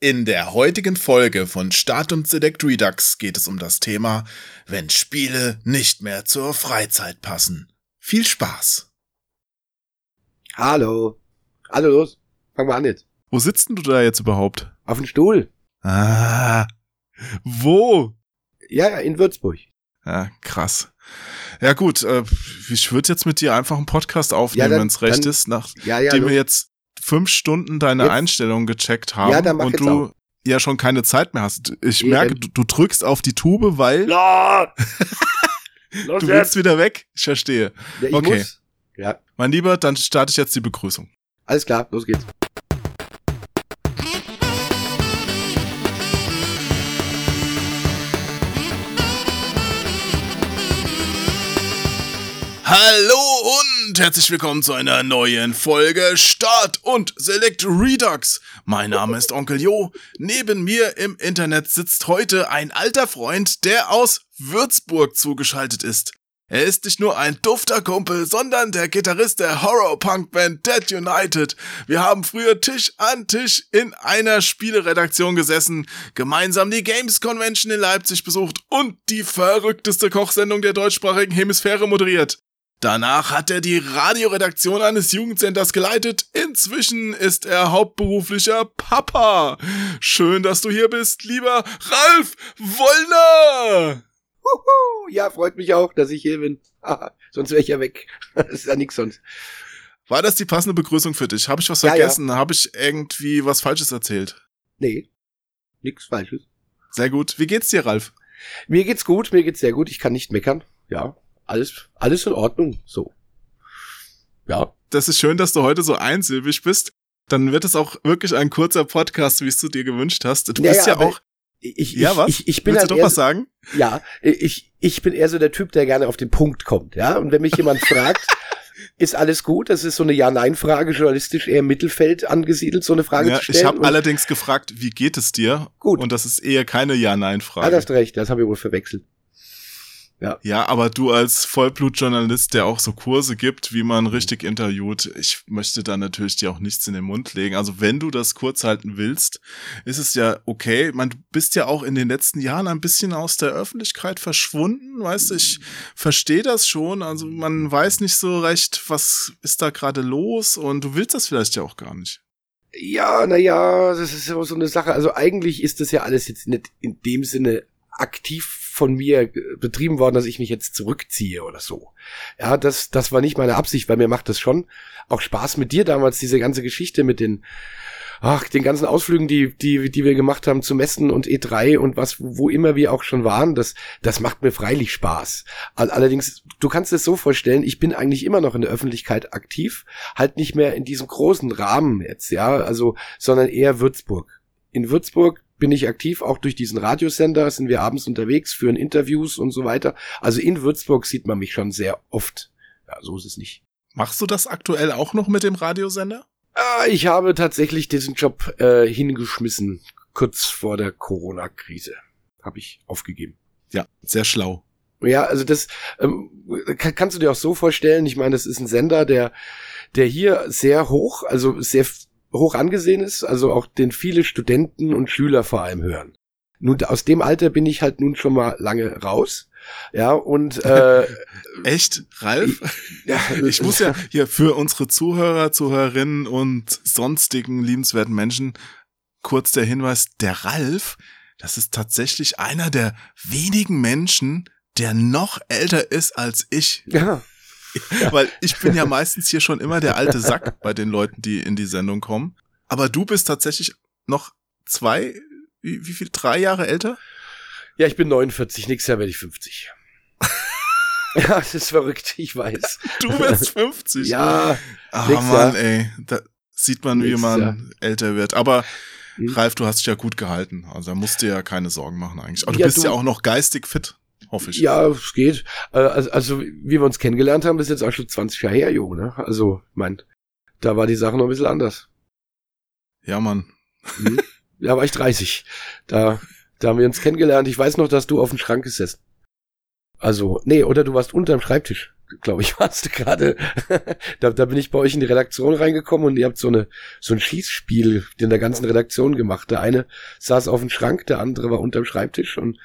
In der heutigen Folge von Start und Select Redux geht es um das Thema, wenn Spiele nicht mehr zur Freizeit passen. Viel Spaß! Hallo. Hallo, los. Fangen wir an jetzt. Wo sitzt denn du da jetzt überhaupt? Auf dem Stuhl. Ah, wo? Ja, ja, in Würzburg. Ja, krass. Ja gut, äh, ich würde jetzt mit dir einfach einen Podcast aufnehmen, dann- wenn es recht dann- ist, nachdem Ja, ja, wir jetzt fünf Stunden deine Jetzt- Einstellungen gecheckt haben Ja, dann und du auch. ja schon keine Zeit mehr hast. Ich Eben. merke, du, du drückst auf die Tube, weil du willst wieder weg. Ich verstehe. Ja, ich okay. muss. Ja, Mein Lieber, dann starte ich jetzt die Begrüßung. alles klar, los geht's. Hallo und herzlich willkommen zu einer neuen Folge Start und Select Redux. Mein Name ist Onkel Jo. Neben mir im Internet sitzt heute ein alter Freund, der aus Würzburg zugeschaltet ist. Er ist nicht nur ein dufter Kumpel, sondern der Gitarrist der Horror-Punk-Band Dead United. Wir haben früher Tisch an Tisch in einer Spieleredaktion gesessen, gemeinsam die Games Convention in Leipzig besucht und die verrückteste Kochsendung der deutschsprachigen Hemisphäre moderiert. Danach hat er die Radioredaktion eines Jugendcenters geleitet. Inzwischen ist er hauptberuflicher Papa. Schön, dass du hier bist, lieber Ralf Wollner. Huhu. Ja, freut mich auch, dass ich hier bin. Haha, sonst wäre ich ja weg. Das ist ja nix sonst. War das die passende Begrüßung für dich? Habe ich was Ja, ja. vergessen? Habe ich irgendwie was Falsches erzählt? Nee, nix Falsches. Sehr gut. Wie geht's dir, Ralf? Mir geht's gut, mir geht's sehr gut. Ich kann nicht meckern. Ja, alles, alles in Ordnung. So. Ja. Das ist schön, dass du heute so einsilbig bist. Dann wird es auch wirklich ein kurzer Podcast, wie es du dir gewünscht hast. Du Ja, bist ja, auch. Ich, Ja, ich, was? Ich, ich bin Willst halt du doch eher, was sagen? Ja, ich, ich bin eher so der Typ, der gerne auf den Punkt kommt, ja. Und wenn mich jemand fragt, ist alles gut? Das ist so eine Ja-Nein-Frage, journalistisch eher im Mittelfeld angesiedelt, so eine Frage Ja, zu stellen. ich habe allerdings gefragt, wie geht es dir? Gut. Und das ist eher keine Ah, Ja-Nein-Frage. du hast recht, das habe ich wohl verwechselt. Ja, aber du als Vollblutjournalist, der auch so Kurse gibt, wie man richtig interviewt, ich möchte da natürlich dir auch nichts in den Mund legen. Also wenn du das kurz halten willst, ist es ja okay. Man, du bist ja auch in den letzten Jahren ein bisschen aus der Öffentlichkeit verschwunden, weißt du, ich verstehe das schon. Also man weiß nicht so recht, was ist da gerade los und du willst das vielleicht ja auch gar nicht. Ja, na ja, das ist ja so eine Sache. Also eigentlich ist das ja alles jetzt nicht in dem Sinne aktiv von mir betrieben worden, dass ich mich jetzt zurückziehe oder so. Ja, das, das war nicht meine Absicht, weil mir macht das schon auch Spaß mit dir damals, diese ganze Geschichte mit den, ach, den ganzen Ausflügen, die, die, die wir gemacht haben zu Messen und E3 und was, wo immer wir auch schon waren, das, das macht mir freilich Spaß. All- Allerdings, du kannst es so vorstellen, ich bin eigentlich immer noch in der Öffentlichkeit aktiv, halt nicht mehr in diesem großen Rahmen jetzt, ja, also, sondern eher Würzburg. In Würzburg bin ich aktiv, auch durch diesen Radiosender sind wir abends unterwegs, führen Interviews und so weiter. Also in Würzburg sieht man mich schon sehr oft. Ja, so ist es nicht. Machst du das aktuell auch noch mit dem Radiosender? Ah, ich habe tatsächlich diesen Job äh, hingeschmissen, kurz vor der Corona-Krise. Habe ich aufgegeben. Ja, sehr schlau. Ja, also das ähm, kann, kannst du dir auch so vorstellen. Ich meine, das ist ein Sender, der, der hier sehr hoch, also sehr hoch angesehen ist, also auch den viele Studenten und Schüler vor allem hören. Nun, aus dem Alter bin ich halt nun schon mal lange raus. Ja, und äh, Echt, Ralf? ja, Ich muss ja hier für unsere Zuhörer, Zuhörerinnen und sonstigen liebenswerten Menschen kurz der Hinweis, der Ralf, das ist tatsächlich einer der wenigen Menschen, der noch älter ist als ich. ja, Weil ich bin ja meistens hier schon immer der alte Sack bei den Leuten, die in die Sendung kommen. Aber du bist tatsächlich noch zwei, wie, wie viel, drei Jahre älter? ja, ich bin 49, nächstes Jahr werde ich 50. ja, das ist verrückt, ich weiß. Du wirst 50. Ja, Ah, nächstes Mann, ey. Da sieht man, wie man Jahr. älter wird. Aber Hm. Ralf, du hast dich ja gut gehalten. Also da musst du ja keine Sorgen machen eigentlich. Aber du Ja, bist du- ja auch noch geistig fit, hoffe ich. Ja, es geht. Also, also, wie wir uns kennengelernt haben, ist jetzt auch schon 20 Jahre her, Jo, ne? Also, mein, da war die Sache noch ein bisschen anders. Ja, Mann. Mhm. da war ich 30. Da, da haben wir uns kennengelernt. Ich weiß noch, dass du auf dem Schrank gesessen. Also, nee, oder du warst unterm Schreibtisch. glaube ich, warst du gerade. da, da bin ich bei euch in die Redaktion reingekommen und ihr habt so eine so ein Schießspiel in der ganzen Redaktion gemacht. Der eine saß auf dem Schrank, der andere war unterm Schreibtisch und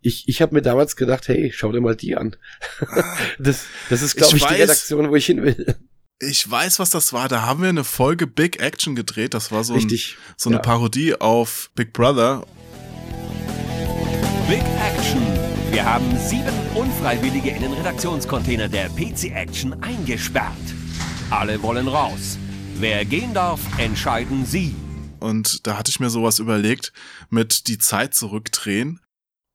ich, ich habe mir damals gedacht, hey, schau dir mal die an. das, das ist, glaube ich, ich die Redaktion, wo ich hin will. Ich weiß, was das war. Da haben wir eine Folge Big Action gedreht. Das war so, ein, so eine ja. Parodie auf Big Brother. Big Action. Wir haben sieben Unfreiwillige in den Redaktionscontainer der PC Action eingesperrt. Alle wollen raus. Wer gehen darf, entscheiden Sie. Und da hatte ich mir sowas überlegt mit die Zeit zurückdrehen.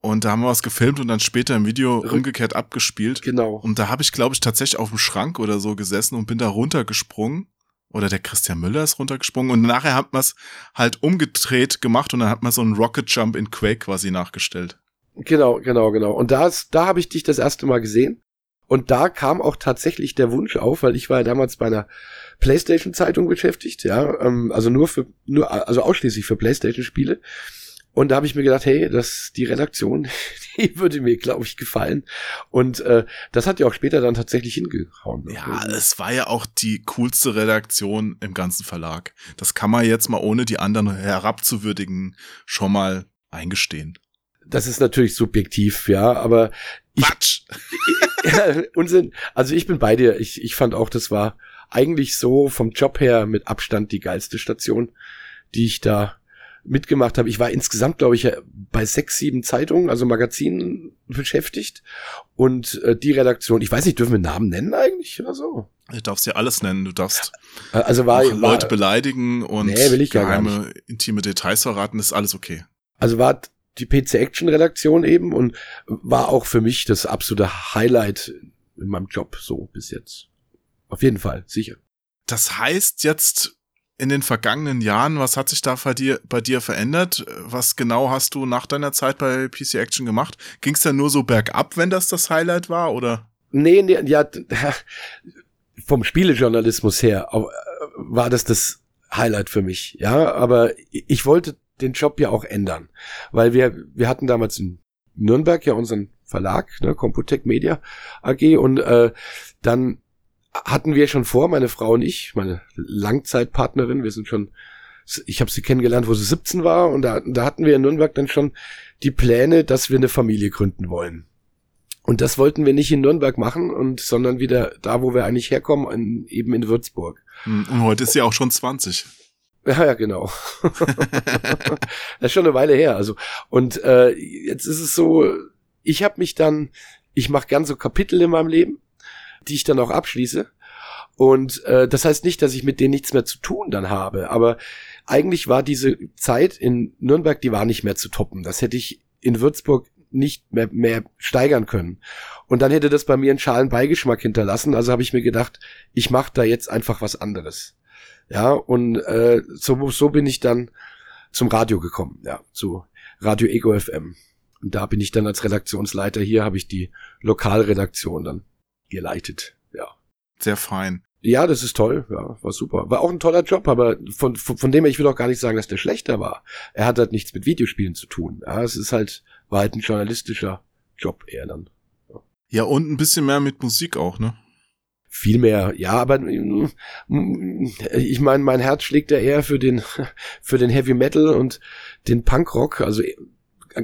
Und da haben wir was gefilmt und dann später im Video umgekehrt abgespielt. Genau. Und da habe ich, glaube ich, tatsächlich auf dem Schrank oder so gesessen und bin da runtergesprungen. Oder der Christian Müller ist runtergesprungen. Und nachher hat man es halt umgedreht gemacht und dann hat man so einen Rocket Jump in Quake quasi nachgestellt. Genau, genau, genau. Und da, ist- da habe ich dich das erste Mal gesehen. Und da kam auch tatsächlich der Wunsch auf, weil ich war ja damals bei einer PlayStation-Zeitung beschäftigt, ja, ähm, also nur für, nur, also ausschließlich für PlayStation-Spiele. Und da habe ich mir gedacht, hey, das die Redaktion, die würde mir, glaube ich, gefallen. Und äh, das hat ja auch später dann tatsächlich hingehauen. Ja, es war ja auch die coolste Redaktion im ganzen Verlag. Das kann man jetzt mal ohne die anderen herabzuwürdigen schon mal eingestehen. Das ist natürlich subjektiv, ja, aber ich, Quatsch! Ja, Unsinn. Also ich bin bei dir. Ich, ich fand auch, das war eigentlich so vom Job her mit Abstand die geilste Station, die ich da mitgemacht habe. Ich war insgesamt, glaube ich, bei sechs, sieben Zeitungen, also Magazinen beschäftigt. Und äh, die Redaktion, ich weiß nicht, dürfen wir Namen nennen eigentlich oder so? Du darfst ja alles nennen. Du darfst Äh, Also war, Leute beleidigen und Nee, geheime, intime Details verraten. ist alles okay. also war die PC Action Redaktion eben und war auch für mich das absolute Highlight in meinem Job so bis jetzt. Auf jeden Fall, sicher. Das heißt jetzt in den vergangenen Jahren, was hat sich da bei dir, bei dir verändert? Was genau hast du nach deiner Zeit bei PC Action gemacht? Ging es dann nur so bergab, wenn das das Highlight war, oder? Nee, nee, ja, vom Spielejournalismus her äh, war das das Highlight für mich, ja, aber ich wollte den Job ja auch ändern, weil wir, wir hatten damals in Nürnberg ja unseren Verlag, ne, Computec Media AG und äh, dann hatten wir schon vor, meine Frau und ich, meine Langzeitpartnerin, wir sind schon, ich habe sie kennengelernt, wo sie 17 war und da, da hatten wir in Nürnberg dann schon die Pläne, dass wir eine Familie gründen wollen. Und das wollten wir nicht in Nürnberg machen, und, sondern wieder da, wo wir eigentlich herkommen, in, eben in Würzburg. Hm, Und heute ist sie auch schon 20. Ja, ja, genau. das ist schon eine Weile her. Also und äh, jetzt ist es so, ich habe mich dann, ich mache gern so Kapitel in meinem Leben, die ich dann auch abschließe. Und äh, das heißt nicht, dass ich mit denen nichts mehr zu tun dann habe, aber eigentlich war diese Zeit in Nürnberg, die war nicht mehr zu toppen. Das hätte ich in Würzburg nicht mehr, mehr steigern können. Und dann hätte das bei mir einen schalen Beigeschmack hinterlassen. Also habe ich mir gedacht, ich mache da jetzt einfach was anderes. Ja, und äh, so, so bin ich dann zum Radio gekommen, ja, zu Radio Ego FM. Und da bin ich dann als Redaktionsleiter hier, habe ich die Lokalredaktion dann geleitet. Ja. Sehr fein. Ja, das ist toll, ja, war super. War auch ein toller Job, aber von, von, von dem her, ich will auch gar nicht sagen, dass der schlechter war. Er hat halt nichts mit Videospielen zu tun. Ja, es ist halt, war halt ein journalistischer Job eher dann. Ja, und ein bisschen mehr mit Musik auch, ne? Viel mehr, ja, aber mm, ich meine, mein Herz schlägt ja eher für den für den Heavy Metal und den Punkrock, also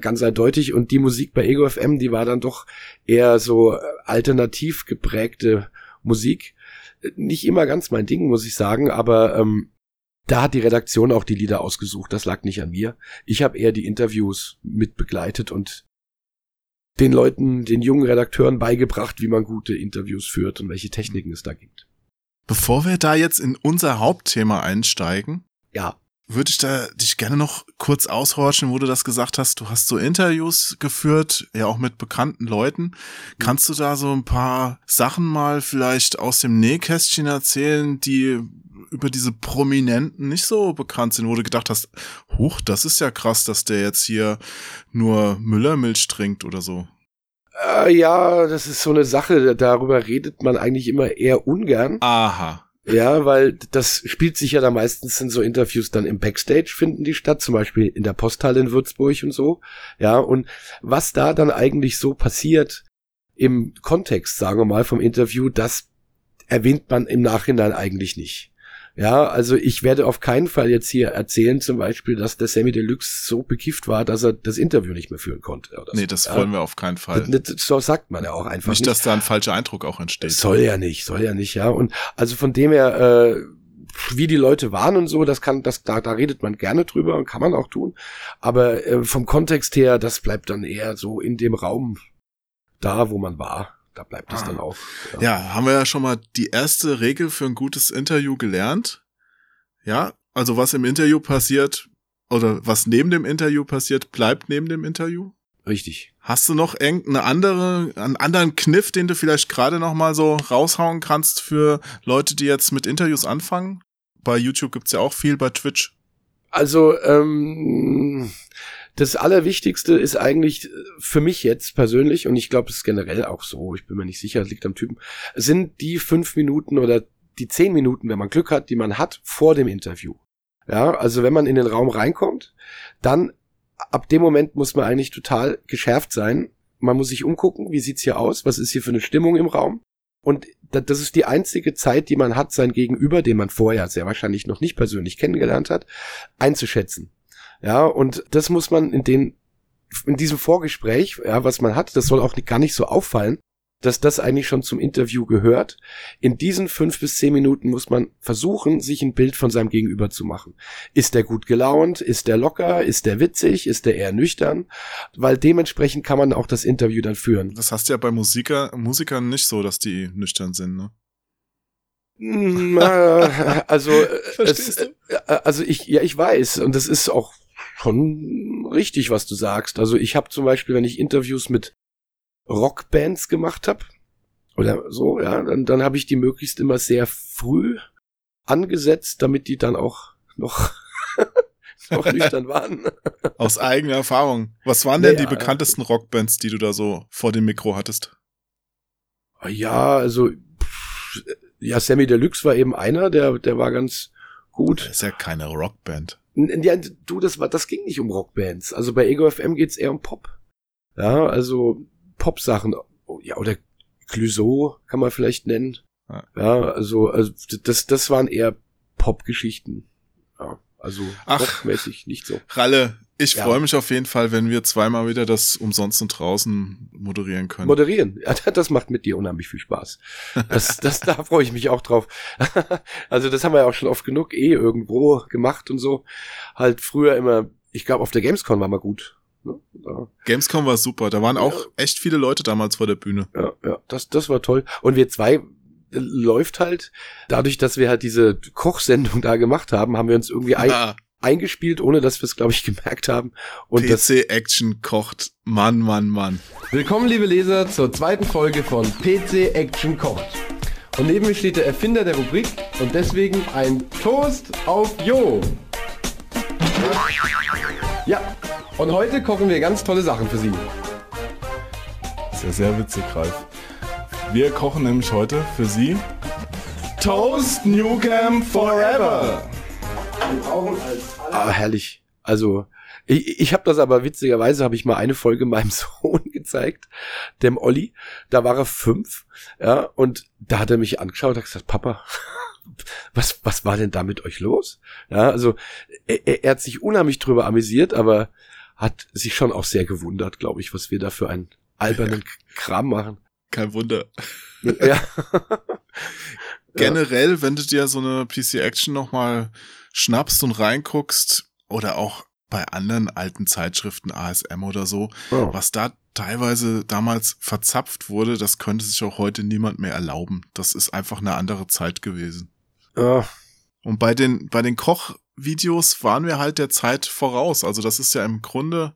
ganz eindeutig. Und die Musik bei Ego FM, die war dann doch eher so alternativ geprägte Musik. Nicht immer ganz mein Ding, muss ich sagen, aber ähm, da hat die Redaktion auch die Lieder ausgesucht. Das lag nicht an mir. Ich habe eher die Interviews mit begleitet und den Leuten, den jungen Redakteuren beigebracht, wie man gute Interviews führt und welche Techniken es da gibt. Bevor wir da jetzt in unser Hauptthema einsteigen, Ja, würde ich da dich gerne noch kurz aushorchen, wo du das gesagt hast. Du hast so Interviews geführt, ja auch mit bekannten Leuten. Kannst du da so ein paar Sachen mal vielleicht aus dem Nähkästchen erzählen, die über diese Prominenten nicht so bekannt sind, wo du gedacht hast, huch, das ist ja krass, dass der jetzt hier nur Müllermilch trinkt oder so. äh, ja, das ist so eine Sache, darüber redet man eigentlich immer eher ungern. Aha. Ja, weil das spielt sich ja da meistens in so Interviews dann im Backstage finden die statt, zum Beispiel in der Posthalle in Würzburg und so. Ja, und was da dann eigentlich so passiert, im Kontext, sagen wir mal, vom Interview, das erwähnt man im Nachhinein eigentlich nicht. Ja, also ich werde auf keinen Fall jetzt hier erzählen, zum Beispiel, dass der Sammy Deluxe so bekifft war, dass er das Interview nicht mehr führen konnte. Oder nee, so. das wollen wir auf keinen Fall. Das, das, so sagt man ja auch einfach nicht. Nicht, dass da ein falscher Eindruck auch entsteht. Soll ja nicht, soll ja nicht, ja. Und also von dem her, äh, wie die Leute waren und so, das kann, das, da, da redet man gerne drüber und kann man auch tun. Aber äh, vom Kontext her, das bleibt dann eher so in dem Raum da, wo man war da bleibt es ah. dann auch. Ja. ja, haben wir ja schon mal die erste Regel für ein gutes Interview gelernt. Ja, also was im Interview passiert oder was neben dem Interview passiert, bleibt neben dem Interview. Richtig. Hast du noch irgendeine andere, einen anderen Kniff, den du vielleicht gerade noch mal so raushauen kannst für Leute, die jetzt mit Interviews anfangen? Bei YouTube gibt's ja auch viel, bei Twitch. Also, ähm, das Allerwichtigste ist eigentlich äh, für mich jetzt persönlich, und ich glaube, es ist generell auch so, ich bin mir nicht sicher, liegt am Typen, sind die fünf Minuten oder die zehn Minuten, wenn man Glück hat, die man hat vor dem Interview. Ja, also wenn man in den Raum reinkommt, dann ab dem Moment muss man eigentlich total geschärft sein. Man muss sich umgucken, wie sieht's hier aus, was ist hier für eine Stimmung im Raum. Und das ist die einzige Zeit, die man hat, sein Gegenüber, den man vorher sehr wahrscheinlich noch nicht persönlich kennengelernt hat, einzuschätzen. Ja, und das muss man in den, in diesem Vorgespräch, ja, was man hat, das soll auch gar nicht so auffallen, dass das eigentlich schon zum Interview gehört. In diesen fünf bis zehn Minuten muss man versuchen, sich ein Bild von seinem Gegenüber zu machen. Ist der gut gelaunt? Ist der locker? Ist der witzig? Ist der eher nüchtern? Weil dementsprechend kann man auch das Interview dann führen. Das hast du ja bei Musiker, Musikern nicht so, dass die nüchtern sind, ne? Äh, also, es, äh, also ich, ja, ich weiß, und das ist auch schon richtig, was du sagst. Also ich habe zum Beispiel, wenn ich Interviews mit Rockbands gemacht habe, oder so, ja, dann, dann habe ich die möglichst immer sehr früh angesetzt, damit die dann auch noch, noch nüchtern waren. Aus eigener Erfahrung. Was waren denn naja, die bekanntesten Rockbands, die du da so vor dem Mikro hattest? Ja, also ja, Sammy Deluxe war eben einer, der, der war ganz gut. Das ist ja keine Rockband. Ja, du, das war, das ging nicht um Rockbands. Also bei Ego FM geht's eher um Pop. Ja, also Pop-Sachen. Oh, ja, oder Clouseau kann man vielleicht nennen. Ja, also, also das, das waren eher Pop-Geschichten. Ja, also Ach, rockmäßig nicht so. Ralle, ich ja. freue mich auf jeden Fall, wenn wir zweimal wieder das umsonst und draußen moderieren können. Moderieren, ja, das macht mit dir unheimlich viel Spaß. Das, das, da freue ich mich auch drauf. Also das haben wir ja auch schon oft genug eh irgendwo gemacht und so. Halt früher immer, ich glaube auf der Gamescom war mal gut. Ne? Gamescom war super, da waren auch echt viele Leute damals vor der Bühne. Ja, ja, das, das war toll. Und wir zwei äh, läuft halt, dadurch, dass wir halt diese Kochsendung da gemacht haben, haben wir uns irgendwie ein, eingespielt, ohne dass wir es, glaube ich, gemerkt haben. Und PC Action kocht. Mann, Mann, Mann. Willkommen, liebe Leser, zur zweiten Folge von PC Action kocht. Und neben mir steht der Erfinder der Rubrik und deswegen ein Toast auf Jo. Ja, und heute kochen wir ganz tolle Sachen für Sie. Das ist ja sehr witzig, Ralf. Wir kochen nämlich heute für Sie Toast Newcam Forever. Ah, herrlich. Also, ich, ich habe das aber witzigerweise, habe ich mal eine Folge meinem Sohn gezeigt, dem Olli. Da war er fünf, ja, und da hat er mich angeschaut, hat gesagt, Papa, was, was war denn da mit euch los? Ja, also er, er hat sich unheimlich drüber amüsiert, aber hat sich schon auch sehr gewundert, glaube ich, was wir da für einen albernen Kram machen. Kein Wunder. Ja. Generell, wenn du dir so eine PC Action nochmal schnappst und reinguckst oder auch bei anderen alten Zeitschriften, ASM oder so, oh. was da teilweise damals verzapft wurde, das könnte sich auch heute niemand mehr erlauben. Das ist einfach eine andere Zeit gewesen. Oh. Und bei den, bei den Kochvideos waren wir halt der Zeit voraus. Also das ist ja im Grunde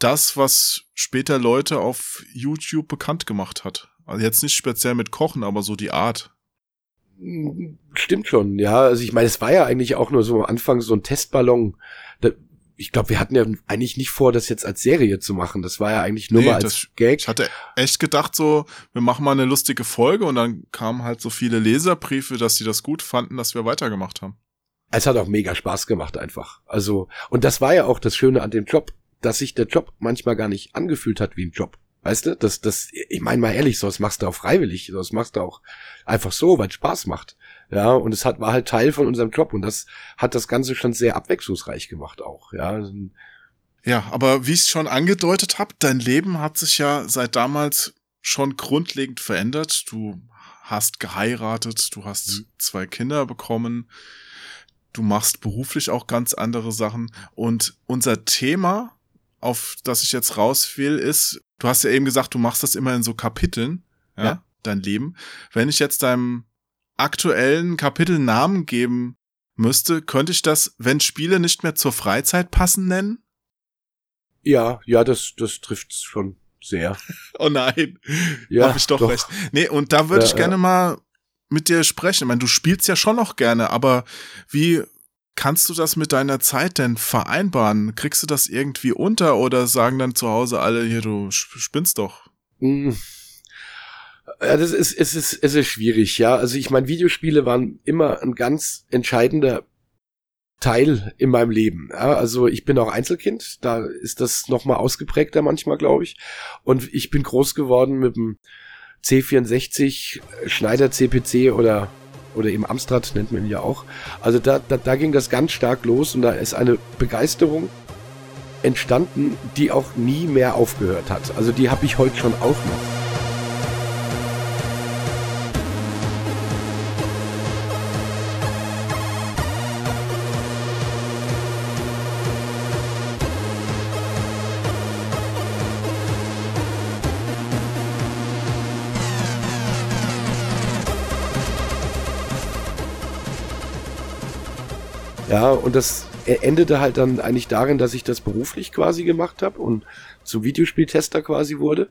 das, was später Leute auf YouTube bekannt gemacht hat. Also jetzt nicht speziell mit Kochen, aber so die Art. Stimmt schon, ja. Also ich meine, es war ja eigentlich auch nur so am Anfang so ein Testballon. Ich glaube, wir hatten ja eigentlich nicht vor, das jetzt als Serie zu machen. Das war ja eigentlich nur nee, mal als das, Gag. Ich hatte echt gedacht, so, wir machen mal eine lustige Folge und dann kamen halt so viele Leserbriefe, dass sie das gut fanden, dass wir weitergemacht haben. Es hat auch mega Spaß gemacht einfach. Also, und das war ja auch das Schöne an dem Job, dass sich der Job manchmal gar nicht angefühlt hat wie ein Job. Weißt du, das, das, ich meine mal ehrlich, sowas machst du auch freiwillig, sowas machst du auch einfach so, weil es Spaß macht. Ja, und es hat, war halt Teil von unserem Job und das hat das Ganze schon sehr abwechslungsreich gemacht auch, ja. Ja, aber wie ich es schon angedeutet habe, dein Leben hat sich ja seit damals schon grundlegend verändert. Du hast geheiratet, du hast mhm. zwei Kinder bekommen, du machst beruflich auch ganz andere Sachen und unser Thema auf das ich jetzt raus will, ist, du hast ja eben gesagt, du machst das immer in so Kapiteln, ja, ja. dein Leben. Wenn ich jetzt deinem aktuellen Kapitel Namen geben müsste, könnte ich das, wenn Spiele nicht mehr zur Freizeit passen, nennen? Ja, ja, das, das trifft schon sehr. oh nein. Ja, Hab ich doch, doch, recht. Nee, und da würde ja, ich gerne ja. mal mit dir sprechen. Ich meine, du spielst ja schon noch gerne, aber wie kannst du das mit deiner Zeit denn vereinbaren? Kriegst du das irgendwie unter oder sagen dann zu Hause alle hier, du spinnst doch? Hm. Ja, das ist, es ist, es ist schwierig, ja. Also ich meine, Videospiele waren immer ein ganz entscheidender Teil in meinem Leben. Ja, also ich bin auch Einzelkind, da ist das nochmal ausgeprägter manchmal, glaube ich. Und ich bin groß geworden mit dem C64, Schneider CPC oder oder eben Amstrad nennt man ihn ja auch. Also da, da, da ging das ganz stark los und da ist eine Begeisterung entstanden, die auch nie mehr aufgehört hat. Also die habe ich heute schon auch noch. Und das endete halt dann eigentlich darin, dass ich das beruflich quasi gemacht habe und zum Videospieltester quasi wurde.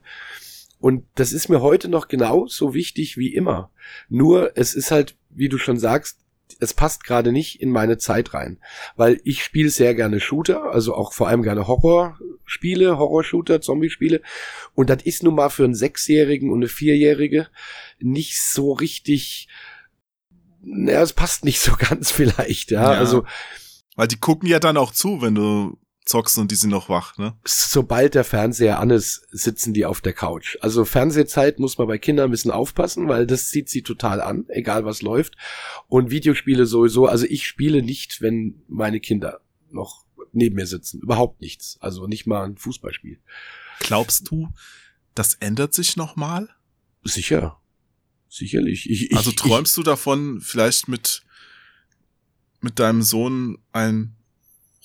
Und das ist mir heute noch genauso wichtig wie immer. Nur es ist halt, wie du schon sagst, es passt gerade nicht in meine Zeit rein, weil ich spiele sehr gerne Shooter, also auch vor allem gerne Horrorspiele, Horrorshooter, Zombie-Spiele und das ist nun mal für einen Sechsjährigen und eine Vierjährige nicht so richtig naja, es passt nicht so ganz vielleicht, ja. ja. Also. Weil die gucken ja dann auch zu, wenn du zockst und die sind noch wach, ne? Sobald der Fernseher an ist, sitzen die auf der Couch. Also Fernsehzeit muss man bei Kindern ein bisschen aufpassen, weil das zieht sie total an, egal was läuft. Und Videospiele sowieso, also ich spiele nicht, wenn meine Kinder noch neben mir sitzen. Überhaupt nichts. Also nicht mal ein Fußballspiel. Glaubst du, das ändert sich nochmal? Sicher. Sicherlich. Ich, also träumst ich, du davon, vielleicht mit, mit deinem Sohn ein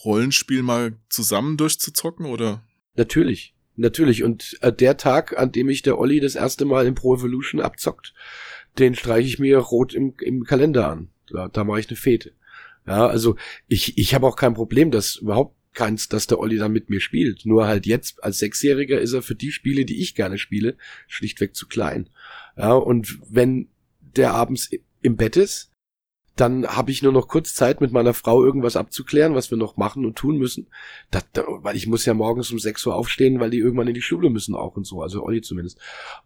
Rollenspiel mal zusammen durchzuzocken, oder? Natürlich. Natürlich. Und äh, der Tag, an dem ich der Olli das erste Mal in Pro Evolution abzockt, den streiche ich mir rot im, im Kalender an. Da, da mache ich eine Fete. Ja, also ich, ich habe auch kein Problem, dass überhaupt keins, dass der Olli dann mit mir spielt. Nur halt jetzt als Sechsjähriger ist er für die Spiele, die ich gerne spiele, schlichtweg zu klein. Ja, und wenn der abends im Bett ist, dann habe ich nur noch kurz Zeit, mit meiner Frau irgendwas abzuklären, was wir noch machen und tun müssen. Das, weil ich muss ja morgens um 6 Uhr aufstehen, weil die irgendwann in die Schule müssen auch und so, also Olli zumindest.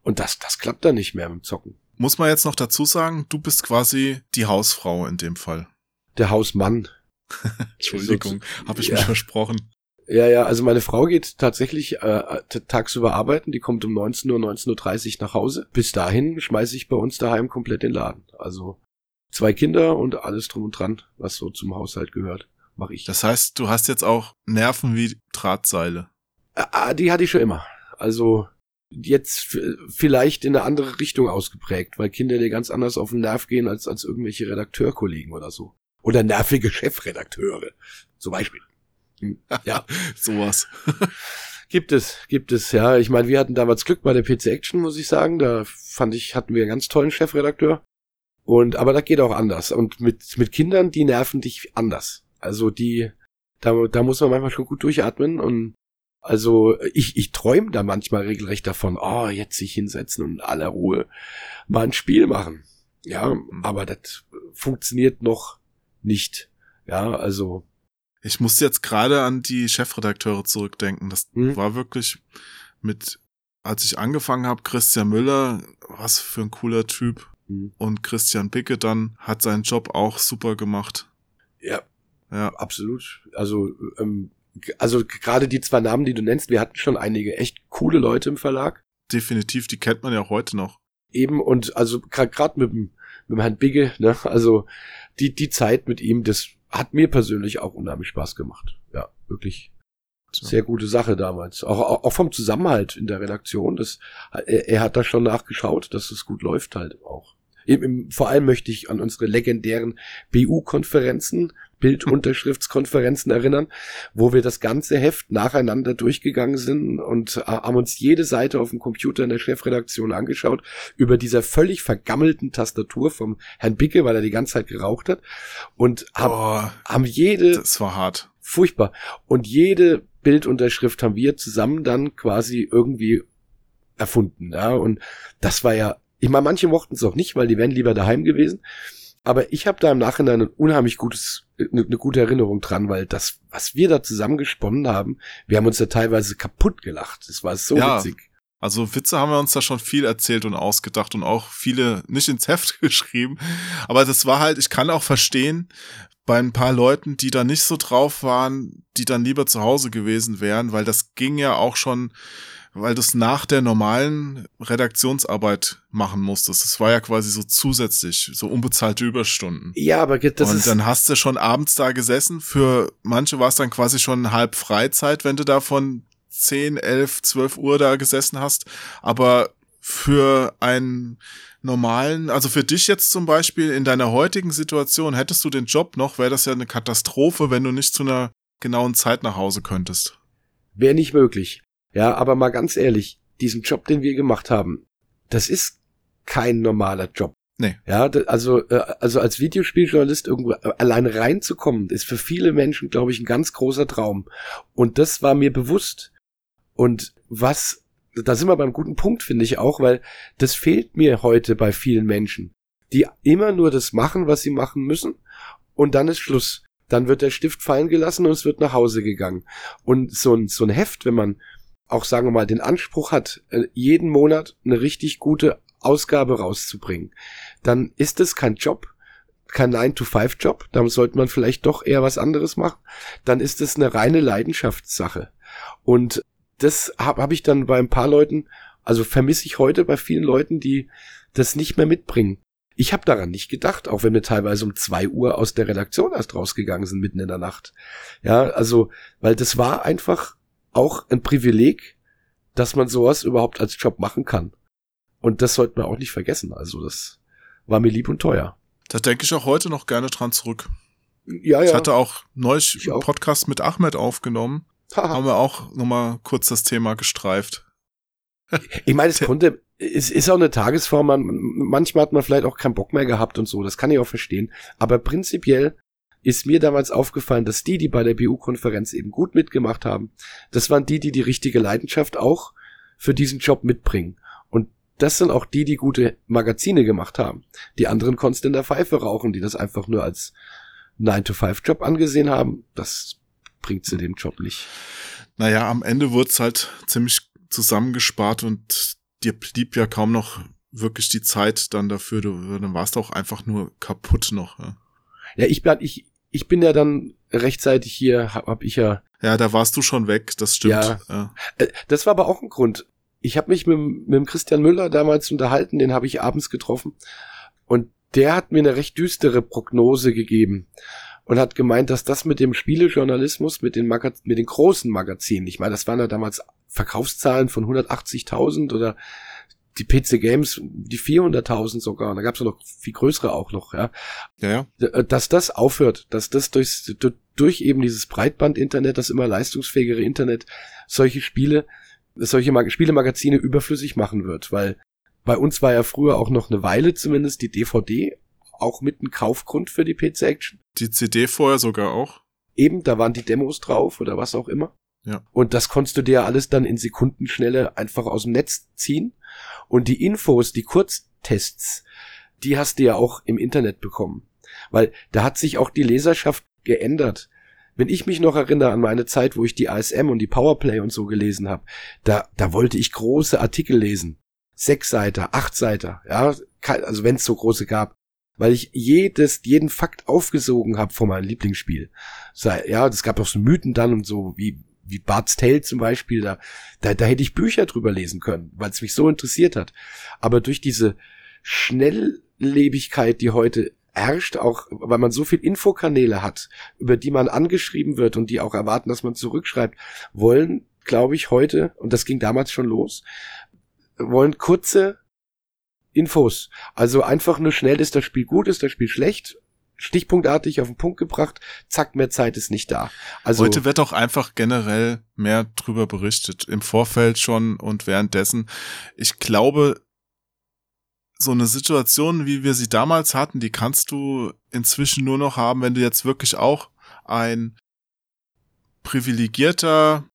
Und das, das klappt dann nicht mehr mit dem Zocken. Muss man jetzt noch dazu sagen, du bist quasi die Hausfrau in dem Fall. Der Hausmann. Entschuldigung, habe ich ja. mich versprochen. Ja, ja, also meine Frau geht tatsächlich äh, tagsüber arbeiten, die kommt um 19 Uhr, 19.30 Uhr nach Hause. Bis dahin schmeiße ich bei uns daheim komplett den Laden. Also zwei Kinder und alles drum und dran, was so zum Haushalt gehört, mache ich. Das heißt, du hast jetzt auch Nerven wie Drahtseile. Ah, die hatte ich schon immer. Also jetzt vielleicht in eine andere Richtung ausgeprägt, weil Kinder dir ganz anders auf den Nerv gehen als, als irgendwelche Redakteurkollegen oder so. Oder nervige Chefredakteure, zum Beispiel. Hm, ja, sowas. gibt es, gibt es, ja. Ich meine, wir hatten damals Glück bei der PC Action, muss ich sagen. Da fand ich, hatten wir einen ganz tollen Chefredakteur. Und, aber da geht auch anders. Und mit, mit Kindern, die nerven dich anders. Also die, da, da muss man manchmal schon gut durchatmen und also ich, ich träume da manchmal regelrecht davon, oh, jetzt sich hinsetzen und in aller Ruhe mal ein Spiel machen. Ja, mhm. aber das funktioniert noch nicht. Ja, also ich muss jetzt gerade an die Chefredakteure zurückdenken. Das hm? war wirklich mit, als ich angefangen habe, Christian Müller, was für ein cooler Typ. Hm. Und Christian Bicke dann hat seinen Job auch super gemacht. Ja. Ja. Absolut. Also, ähm, also gerade die zwei Namen, die du nennst, wir hatten schon einige echt coole Leute im Verlag. definitiv, die kennt man ja auch heute noch. Eben und also gerade mit dem, mit dem Herrn Bigge, ne, also die, die Zeit mit ihm, das hat mir persönlich auch unheimlich Spaß gemacht. Ja, wirklich sehr gute Sache damals. Auch, auch, auch vom Zusammenhalt in der Redaktion. Das, er, er hat da schon nachgeschaut, dass es gut läuft halt auch. Eben, vor allem möchte ich an unsere legendären BU-Konferenzen, Bildunterschriftskonferenzen erinnern, wo wir das ganze Heft nacheinander durchgegangen sind und äh, haben uns jede Seite auf dem Computer in der Chefredaktion angeschaut, über dieser völlig vergammelten Tastatur vom Herrn Bicke, weil er die ganze Zeit geraucht hat und haben, oh, haben jede... Das war hart. Furchtbar. Und jede Bildunterschrift haben wir zusammen dann quasi irgendwie erfunden. Ja, und das war ja, ich meine, manche mochten es auch nicht, weil die wären lieber daheim gewesen. Aber ich habe da im Nachhinein ein unheimlich gutes, eine, eine gute Erinnerung dran, weil das, was wir da zusammen gesponnen haben, wir haben uns da teilweise kaputt gelacht. Das war so ja. witzig. Also Witze haben wir uns da schon viel erzählt und ausgedacht und auch viele nicht ins Heft geschrieben. Aber das war halt, ich kann auch verstehen, bei ein paar Leuten, die da nicht so drauf waren, die dann lieber zu Hause gewesen wären, weil das ging ja auch schon, weil du es nach der normalen Redaktionsarbeit machen musstest. Das war ja quasi so zusätzlich, so unbezahlte Überstunden. Ja, aber das Und ist dann hast du schon abends da gesessen. Für manche war es dann quasi schon halb Freizeit, wenn du da von 10, 11, 12 Uhr da gesessen hast. Aber für einen normalen, also für dich jetzt zum Beispiel in deiner heutigen Situation, hättest du den Job noch, wäre das ja eine Katastrophe, wenn du nicht zu einer genauen Zeit nach Hause könntest. Wäre nicht möglich. Ja, aber mal ganz ehrlich, diesen Job, den wir gemacht haben, das ist kein normaler Job. Nee. Ja, also, äh, also als Videospieljournalist irgendwo äh, allein reinzukommen, ist für viele Menschen, glaube ich, ein ganz großer Traum. Und das war mir bewusst. Und was da sind wir beim guten Punkt, finde ich auch, weil das fehlt mir heute bei vielen Menschen, die immer nur das machen, was sie machen müssen und dann ist Schluss. Dann wird der Stift fallen gelassen und es wird nach Hause gegangen. Und so ein, so ein Heft, wenn man auch, sagen wir mal, den Anspruch hat, äh, jeden Monat eine richtig gute Ausgabe rauszubringen, dann ist es kein Job, kein 9-to-5-Job, dann sollte man vielleicht doch eher was anderes machen, dann ist es eine reine Leidenschaftssache. Und das habe hab ich dann bei ein paar Leuten, also vermisse ich heute bei vielen Leuten, die das nicht mehr mitbringen. Ich habe daran nicht gedacht, auch wenn wir teilweise um zwei Uhr aus der Redaktion erst rausgegangen sind, mitten in der Nacht. Ja, also, weil das war einfach auch ein Privileg, dass man sowas überhaupt als Job machen kann. Und das sollte man auch nicht vergessen. Also, das war mir lieb und teuer. Da denke ich auch heute noch gerne dran zurück. Ja, ja. Ich hatte auch neulich einen Podcast mit Ahmed aufgenommen haben wir auch nochmal kurz das Thema gestreift. ich meine, es konnte, es ist auch eine Tagesform, man, manchmal hat man vielleicht auch keinen Bock mehr gehabt und so, das kann ich auch verstehen. Aber prinzipiell ist mir damals aufgefallen, dass die, die bei der BU-Konferenz eben gut mitgemacht haben, das waren die, die die richtige Leidenschaft auch für diesen Job mitbringen. Und das sind auch die, die gute Magazine gemacht haben. Die anderen konntest in der Pfeife rauchen, die das einfach nur als 9-to-5-Job angesehen haben. Das bringt sie den Job nicht. Naja, am Ende wurde es halt ziemlich zusammengespart und dir blieb ja kaum noch wirklich die Zeit dann dafür. Du, dann warst du auch einfach nur kaputt noch. Ja, ja ich, ich, ich bin ja dann rechtzeitig hier, hab, hab ich ja. Ja, da warst du schon weg, das stimmt. Ja. ja. Äh, das war aber auch ein Grund. Ich habe mich mit, mit dem Christian Müller damals unterhalten, den habe ich abends getroffen. Und der hat mir eine recht düstere Prognose gegeben und hat gemeint, dass das mit dem Spielejournalismus, mit den, Magaz mit den großen Magazinen, ich meine, das waren ja damals Verkaufszahlen von 180.000 oder die PC Games die 400.000 sogar, und da gab es noch viel größere auch noch, ja. ja, ja. Äh, dass das aufhört, dass das durchs, durch eben dieses Breitband-Internet, das immer leistungsfähigere Internet, solche Spiele, solche Mag Spielemagazine überflüssig machen wird, weil bei uns war ja früher auch noch eine Weile zumindest die DVD auch mit ein Kaufgrund für die PC Action. Die CD vorher sogar auch. Eben, da waren die Demos drauf oder was auch immer. Ja. Und das konntest du dir alles dann in Sekundenschnelle einfach aus dem Netz ziehen. Und die Infos, die Kurztests, die hast du ja auch im Internet bekommen. Weil da hat sich auch die Leserschaft geändert. Wenn ich mich noch erinnere an meine Zeit, wo ich die ASM und die Powerplay und so gelesen habe, da, da wollte ich große Artikel lesen. Sechs Seiten, acht Seiten, ja, also wenn es so große gab weil ich jedes, jeden Fakt aufgesogen habe von meinem Lieblingsspiel. Ja, es gab auch so Mythen dann und so, wie wie Bart's Tale zum Beispiel, da, da, da hätte ich Bücher drüber lesen können, weil es mich so interessiert hat. Aber durch diese Schnelllebigkeit, die heute herrscht, auch weil man so viel Infokanäle hat, über die man angeschrieben wird und die auch erwarten, dass man zurückschreibt, wollen, glaube ich, heute, und das ging damals schon los, wollen kurze Infos. Also einfach nur schnell, ist das Spiel gut, ist das Spiel schlecht, stichpunktartig auf den Punkt gebracht, zack, mehr Zeit ist nicht da. Also heute wird auch einfach generell mehr drüber berichtet, im Vorfeld schon und währenddessen. Ich glaube, so eine Situation, wie wir sie damals hatten, die kannst du inzwischen nur noch haben, wenn du jetzt wirklich auch ein privilegierter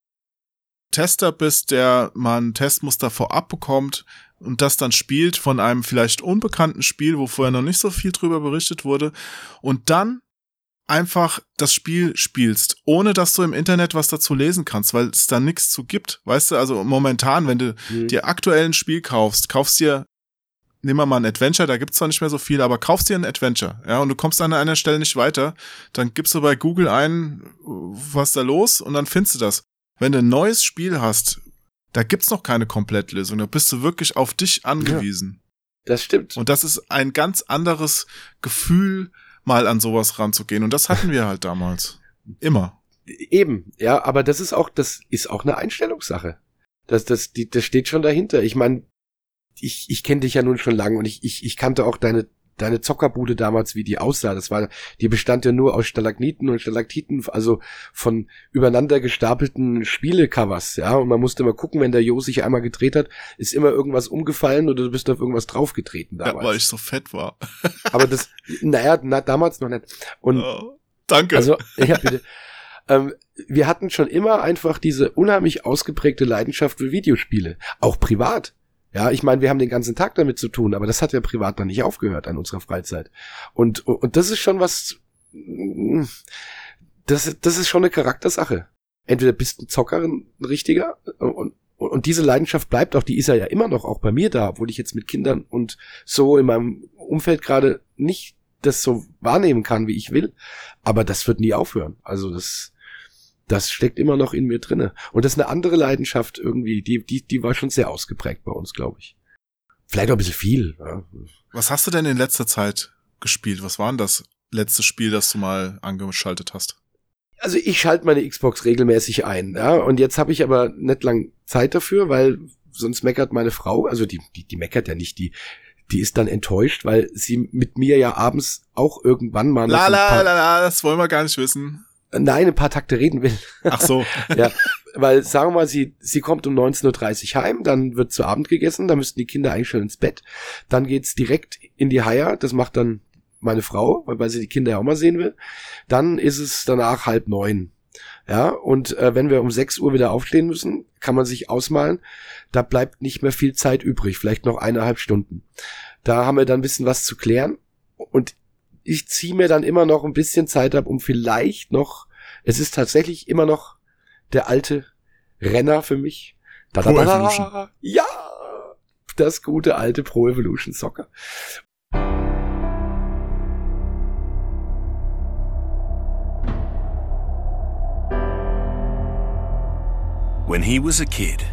Tester bist, der mal ein Testmuster vorab bekommt und das dann spielt von einem vielleicht unbekannten Spiel, wo vorher noch nicht so viel drüber berichtet wurde und dann einfach das Spiel spielst, ohne dass du im Internet was dazu lesen kannst, weil es da nichts zu gibt. Weißt du, also momentan, wenn du mhm. dir aktuell ein Spiel kaufst, kaufst dir nehmen wir mal ein Adventure, da gibt's zwar nicht mehr so viel, aber kaufst dir ein Adventure, ja, und du kommst an einer Stelle nicht weiter, dann gibst du bei Google ein, was da los, und dann findest du das. Wenn du ein neues Spiel hast, da gibt's noch keine Komplettlösung, da bist du wirklich auf dich angewiesen. Ja, das stimmt. Und das ist ein ganz anderes Gefühl, mal an sowas ranzugehen. Und das hatten wir halt damals. Immer. Eben, ja, aber das ist auch, das ist auch eine Einstellungssache. Das, das, die, das steht schon dahinter. Ich meine, ich, ich kenne dich ja nun schon lange und ich, ich, ich kannte auch deine deine Zockerbude damals, wie die aussah. Das war, die bestand ja nur aus Stalagniten und Stalaktiten, also von übereinander gestapelten Spielecovers, ja. Und man musste mal gucken, wenn der Jo sich einmal gedreht hat, ist immer irgendwas umgefallen oder du bist auf irgendwas draufgetreten damals. Ja, weil ich so fett war. Aber das, naja, na, damals noch nicht. Und, oh, danke. Also, ja, bitte. ähm, wir hatten schon immer einfach diese unheimlich ausgeprägte Leidenschaft für Videospiele. Auch privat. Ja, ich meine, wir haben den ganzen Tag damit zu tun, aber das hat ja privat dann nicht aufgehört an unserer Freizeit. Und, und das ist schon was, das, das ist schon eine Charaktersache. Entweder bist du ein Zocker, ein richtiger, und, und diese Leidenschaft bleibt auch, die ist ja immer noch auch bei mir da, obwohl ich jetzt mit Kindern und so in meinem Umfeld gerade nicht das so wahrnehmen kann, wie ich will. Aber das wird nie aufhören. Also das, das steckt immer noch in mir drinne. Und das ist eine andere Leidenschaft irgendwie, die, die, die war schon sehr ausgeprägt bei uns, glaube ich. Vielleicht auch ein bisschen viel. Ja. Was hast du denn in letzter Zeit gespielt? Was war denn das letzte Spiel, das du mal angeschaltet hast? Also ich schalte meine Xbox regelmäßig ein, ja, und jetzt habe ich aber nicht lang Zeit dafür, weil sonst meckert meine Frau, also die, die, die meckert ja nicht, die, die ist dann enttäuscht, weil sie mit mir ja abends auch irgendwann mal. La, la, la, la, das wollen wir gar nicht wissen. Nein, ein paar Takte reden will. Ach so. ja, weil sagen wir mal, sie, sie kommt um 19.30 Uhr heim, dann wird zu Abend gegessen, dann müssten die Kinder eigentlich schon ins Bett. Dann geht's direkt in die Haier, das macht dann meine Frau, weil sie die Kinder ja auch mal sehen will. Dann ist es danach halb neun. Ja, und äh, wenn wir um 6 Uhr wieder aufstehen müssen, kann man sich ausmalen, da bleibt nicht mehr viel Zeit übrig, vielleicht noch eineinhalb Stunden. Da haben wir dann ein bisschen was zu klären. Und ich ziehe mir dann immer noch ein bisschen Zeit ab, um vielleicht noch, es ist tatsächlich immer noch der alte Renner für mich. Da, da, da, da, ja, das gute alte Pro Evolution Soccer. When he was a kid,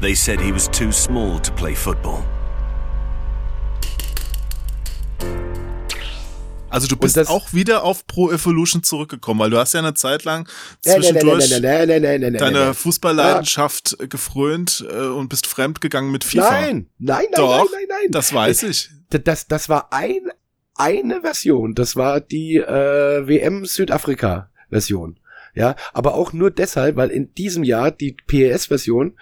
they said he was too small to play football. Also du bist auch wieder auf Pro Evolution zurückgekommen, weil du hast ja eine Zeit lang zwischendurch deine Fußballleidenschaft gefrönt äh, und bist fremdgegangen mit FIFA. Nein, nein, nein, Doch, nein, nein, nein. Das weiß ich. Das, das war ein, eine Version. Das war die äh, WM Südafrika Version. Ja, aber auch nur deshalb, weil in diesem Jahr die PES-Version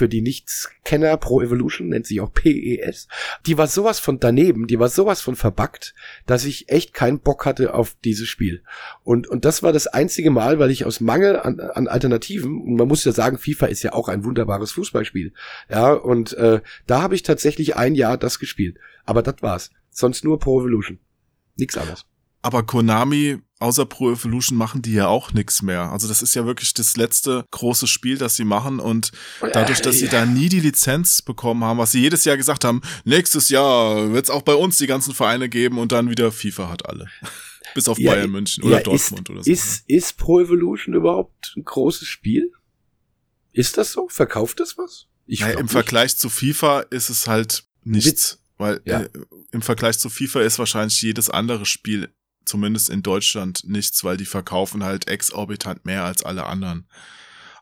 für die Nichtskenner Pro Evolution, nennt sich auch PES, die war sowas von daneben, die war sowas von verbuggt, dass ich echt keinen Bock hatte auf dieses Spiel. Und, und das war das einzige Mal, weil ich aus Mangel an, an Alternativen, und man muss ja sagen, FIFA ist ja auch ein wunderbares Fußballspiel, ja, und äh, da habe ich tatsächlich ein Jahr das gespielt. Aber das war's. Sonst nur Pro Evolution. Nichts anderes. Aber Konami, außer Pro Evolution, machen die ja auch nichts mehr. Also das ist ja wirklich das letzte große Spiel, das sie machen. Und dadurch, dass sie da nie die Lizenz bekommen haben, was sie jedes Jahr gesagt haben, nächstes Jahr wird es auch bei uns die ganzen Vereine geben und dann wieder FIFA hat alle. Bis auf Ja, Bayern München oder ja, Dortmund ist, oder so. Ist, ist Pro Evolution überhaupt ein großes Spiel? Ist das so? Verkauft das was? Ich naja, Im nicht. Vergleich zu FIFA ist es halt nichts. Weil Ja. äh, im Vergleich zu FIFA ist wahrscheinlich jedes andere Spiel, zumindest in Deutschland, nichts, weil die verkaufen halt exorbitant mehr als alle anderen.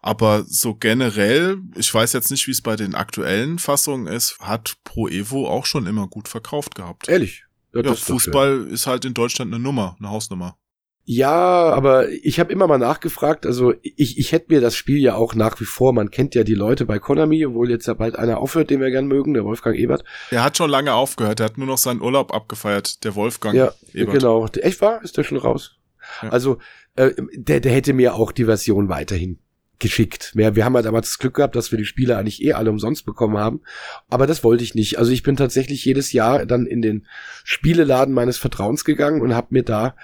Aber so generell, ich weiß jetzt nicht, wie es bei den aktuellen Fassungen ist, hat Pro Evo auch schon immer gut verkauft gehabt. Ehrlich. Ja, schön. Fußball ist halt in Deutschland eine Nummer, eine Hausnummer. Ja, aber ich habe immer mal nachgefragt, also ich, ich hätte mir das Spiel ja auch nach wie vor, man kennt ja die Leute bei Konami, obwohl jetzt ja bald einer aufhört, den wir gern mögen, der Wolfgang Ebert. Er hat schon lange aufgehört, er hat nur noch seinen Urlaub abgefeiert, der Wolfgang Ja, Ebert. genau. Der- Echt wahr? Ist der schon raus? Ja. Also, äh, der, der hätte mir auch die Version weiterhin geschickt. Wir, wir haben halt damals das Glück gehabt, dass wir die Spiele eigentlich eh alle umsonst bekommen haben. Aber das wollte ich nicht. Also ich bin tatsächlich jedes Jahr dann in den Spieleladen meines Vertrauens gegangen und habe mir da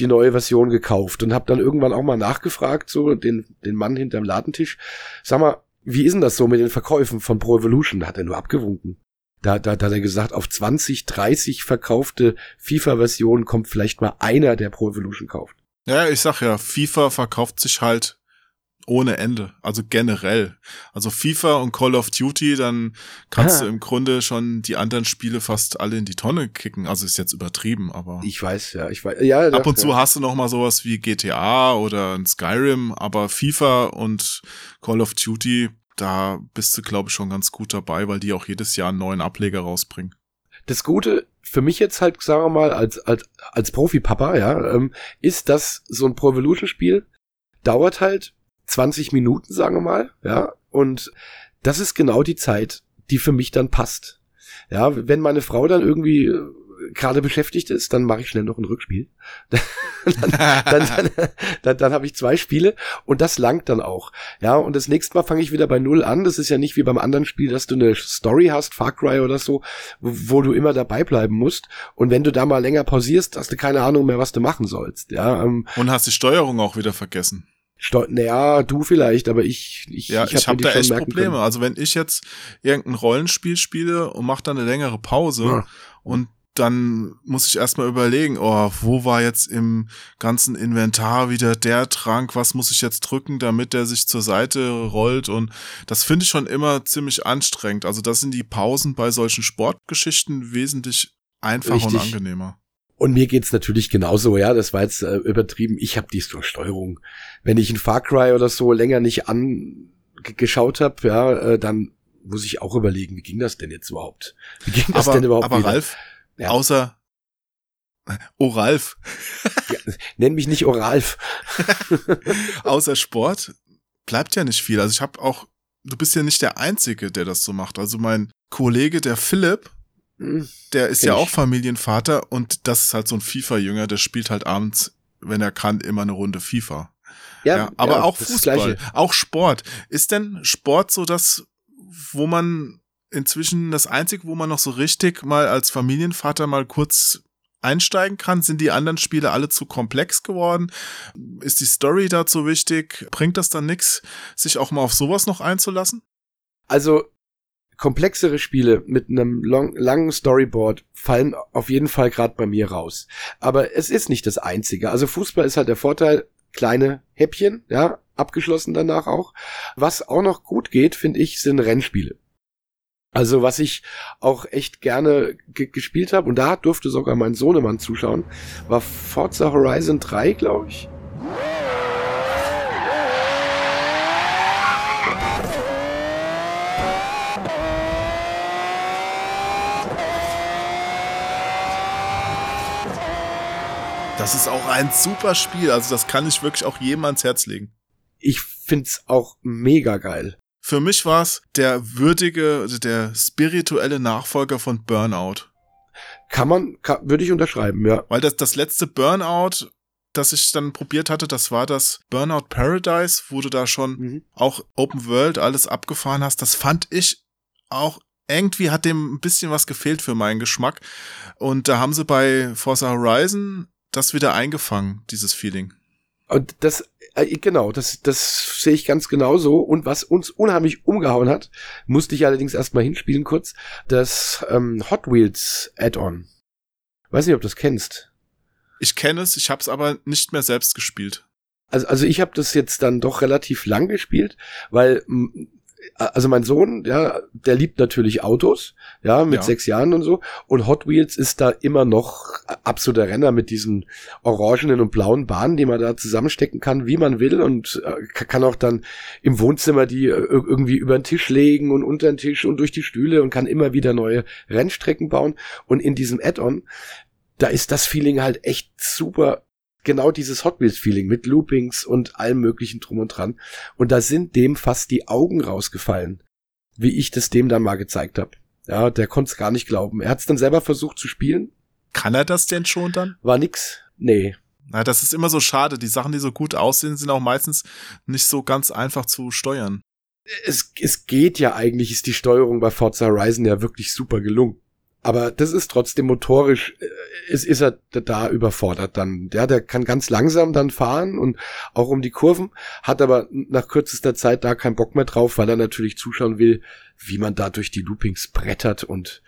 die neue Version gekauft und habe dann irgendwann auch mal nachgefragt, so den, den Mann hinterm Ladentisch, sag mal, wie ist denn das so mit den Verkäufen von Pro Evolution? Hat er nur abgewunken. Da, da, da hat er gesagt, auf 20, 30 verkaufte FIFA-Versionen kommt vielleicht mal einer, der Pro Evolution kauft. Ja, ich sag ja, FIFA verkauft sich halt ohne Ende, also generell. Also FIFA und Call of Duty, dann kannst Ah. du im Grunde schon die anderen Spiele fast alle in die Tonne kicken. Also ist jetzt übertrieben, aber Ich weiß, ja, ich weiß, ja. ab und ja. zu hast du noch mal sowas wie GTA oder ein Skyrim, aber FIFA und Call of Duty, da bist du glaube ich schon ganz gut dabei, weil die auch jedes Jahr einen neuen Ableger rausbringen. Das Gute für mich jetzt halt, sagen wir mal, als, als, als Profi-Papa, ja, ähm, ist, dass so ein Pro Evolution-Spiel dauert halt 20 Minuten, sagen wir mal, ja, und das ist genau die Zeit, die für mich dann passt. Ja, wenn meine Frau dann irgendwie äh, gerade beschäftigt ist, dann mache ich schnell noch ein Rückspiel. dann dann, dann, dann, dann habe ich zwei Spiele und das langt dann auch. Ja, und das nächste Mal fange ich wieder bei Null an. Das ist ja nicht wie beim anderen Spiel, dass du eine Story hast, Far Cry oder so, wo, du immer dabei bleiben musst. Und wenn du da mal länger pausierst, hast du keine Ahnung mehr, was du machen sollst. Ja, ähm, Und hast die Steuerung auch wieder vergessen. Steu naja, du vielleicht, aber ich, ich, Ja, ich, hab habe mir die da echt Probleme. können. Also wenn ich jetzt irgendein Rollenspiel spiele und mache dann eine längere Pause Ja. und dann muss ich erstmal überlegen, oh, wo war jetzt im ganzen Inventar wieder der Trank, was muss ich jetzt drücken, damit der sich zur Seite rollt und das finde ich schon immer ziemlich anstrengend. Also das sind die Pausen bei solchen Sportgeschichten wesentlich einfacher und Richtig. angenehmer. Und mir geht's natürlich genauso, ja, das war jetzt äh, übertrieben. Ich habe die Steuerung. Wenn ich ein Far Cry oder so länger nicht angeschaut habe, ja, äh, dann muss ich auch überlegen, wie ging das denn jetzt überhaupt? Wie ging das aber denn überhaupt aber wieder? Ralf, Ja. außer Oh Ralf, Nenn mich nicht Oralf. außer Sport bleibt ja nicht viel. Also ich habe auch, du bist ja nicht der Einzige, der das so macht. Also mein Kollege, der Philipp, der ist Kenn ja ich. auch Familienvater und das ist halt so ein FIFA-Jünger, der spielt halt abends, wenn er kann, immer eine Runde FIFA. Ja, aber ja, auch Fußball, auch Sport. Ist denn Sport so das, wo man inzwischen das einzige, wo man noch so richtig mal als Familienvater mal kurz einsteigen kann? Sind die anderen Spiele alle zu komplex geworden? Ist die Story dazu wichtig? Bringt das dann nix, sich auch mal auf sowas noch einzulassen? Also komplexere Spiele mit einem long, langen Storyboard fallen auf jeden Fall gerade bei mir raus. Aber es ist nicht das einzige. Also Fußball ist halt der Vorteil, kleine Häppchen, ja, abgeschlossen danach auch. Was auch noch gut geht, finde ich, sind Rennspiele. Also was ich auch echt gerne ge gespielt habe, und da durfte sogar mein Sohnemann zuschauen, war Forza Horizon 3, glaube ich. Das ist auch ein super Spiel. Also das kann ich wirklich auch jedem ans Herz legen. Ich find's auch mega geil. Für mich war es der würdige, also der spirituelle Nachfolger von Burnout. Kann man, kann, würde ich unterschreiben, ja. Weil das, das letzte Burnout, das ich dann probiert hatte, das war das Burnout Paradise, wo du da schon Mhm. auch Open World alles abgefahren hast. Das fand ich auch irgendwie hat dem ein bisschen was gefehlt für meinen Geschmack. Und da haben sie bei Forza Horizon das wieder eingefangen, dieses Feeling. Und das, äh, genau, das, das sehe ich ganz genauso. Und was uns unheimlich umgehauen hat, musste ich allerdings erstmal hinspielen kurz, das ähm, Hot Wheels Add-on. Weiß nicht, ob du das kennst. Ich kenne es, ich habe es aber nicht mehr selbst gespielt. Also, also ich habe das jetzt dann doch relativ lang gespielt, weil also mein Sohn, ja, der liebt natürlich Autos, ja, mit Ja. sechs Jahren und so. Und Hot Wheels ist da immer noch absoluter Renner mit diesen orangenen und blauen Bahnen, die man da zusammenstecken kann, wie man will. Und äh, ka- kann auch dann im Wohnzimmer die äh, ir- irgendwie über den Tisch legen und unter den Tisch und durch die Stühle und kann immer wieder neue Rennstrecken bauen. Und in diesem Add-on, da ist das Feeling halt echt super. Genau dieses Hot Wheels Feeling mit Loopings und allem möglichen drum und dran. Und da sind dem fast die Augen rausgefallen, wie ich das dem dann mal gezeigt habe. Ja, der konnte es gar nicht glauben. Er hat es dann selber versucht zu spielen, Kann er das denn schon dann? war nix. Nee. Na, das ist immer so schade. Die Sachen, die so gut aussehen, sind auch meistens nicht so ganz einfach zu steuern. Es, es geht ja eigentlich, ist die Steuerung bei Forza Horizon ja wirklich super gelungen. Aber das ist trotzdem motorisch, äh, es ist er da überfordert dann. Ja, der kann ganz langsam dann fahren und auch um die Kurven, hat aber nach kürzester Zeit da keinen Bock mehr drauf, weil er natürlich zuschauen will, wie man da durch die Loopings brettert und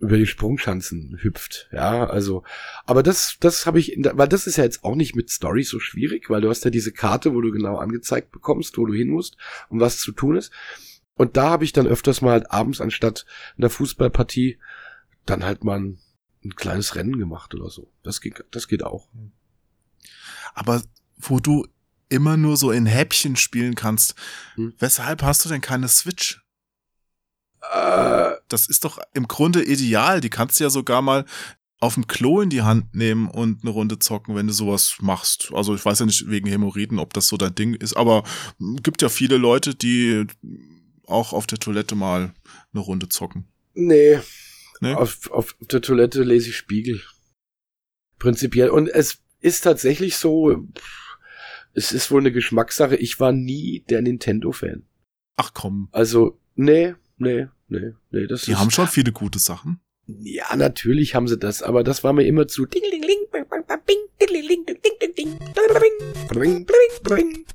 über die Sprungschanzen hüpft. Ja, also, aber das, das habe ich, der, weil das ist ja jetzt auch nicht mit Story so schwierig, weil du hast ja diese Karte, wo du genau angezeigt bekommst, wo du hin musst und was zu tun ist. Und da habe ich dann öfters mal halt abends anstatt einer Fußballpartie dann halt mal ein, ein kleines Rennen gemacht oder so. Das geht, das geht auch. Aber wo du immer nur so in Häppchen spielen kannst, Hm. weshalb hast du denn keine Switch? Äh, Das ist doch im Grunde ideal. Die kannst du ja sogar mal auf dem Klo in die Hand nehmen und eine Runde zocken, wenn du sowas machst. Also ich weiß ja nicht wegen Hämorrhoiden, ob das so dein Ding ist, aber hm, gibt ja viele Leute, die auch auf der Toilette mal eine Runde zocken. nee, Ne? auf, auf der Toilette lese ich Spiegel. Prinzipiell. Und es ist tatsächlich so, es ist wohl eine Geschmackssache. Ich war nie der Nintendo-Fan. Ach komm, Also, nee, nee, nee, nee, das die ist, haben schon viele gute Sachen. Ja, natürlich haben sie das, aber das war mir immer zu dingelingeling, bing, bing, bing, bing, dingelingeling, ding, ding, ding, ding, bing, bing, bing, bing.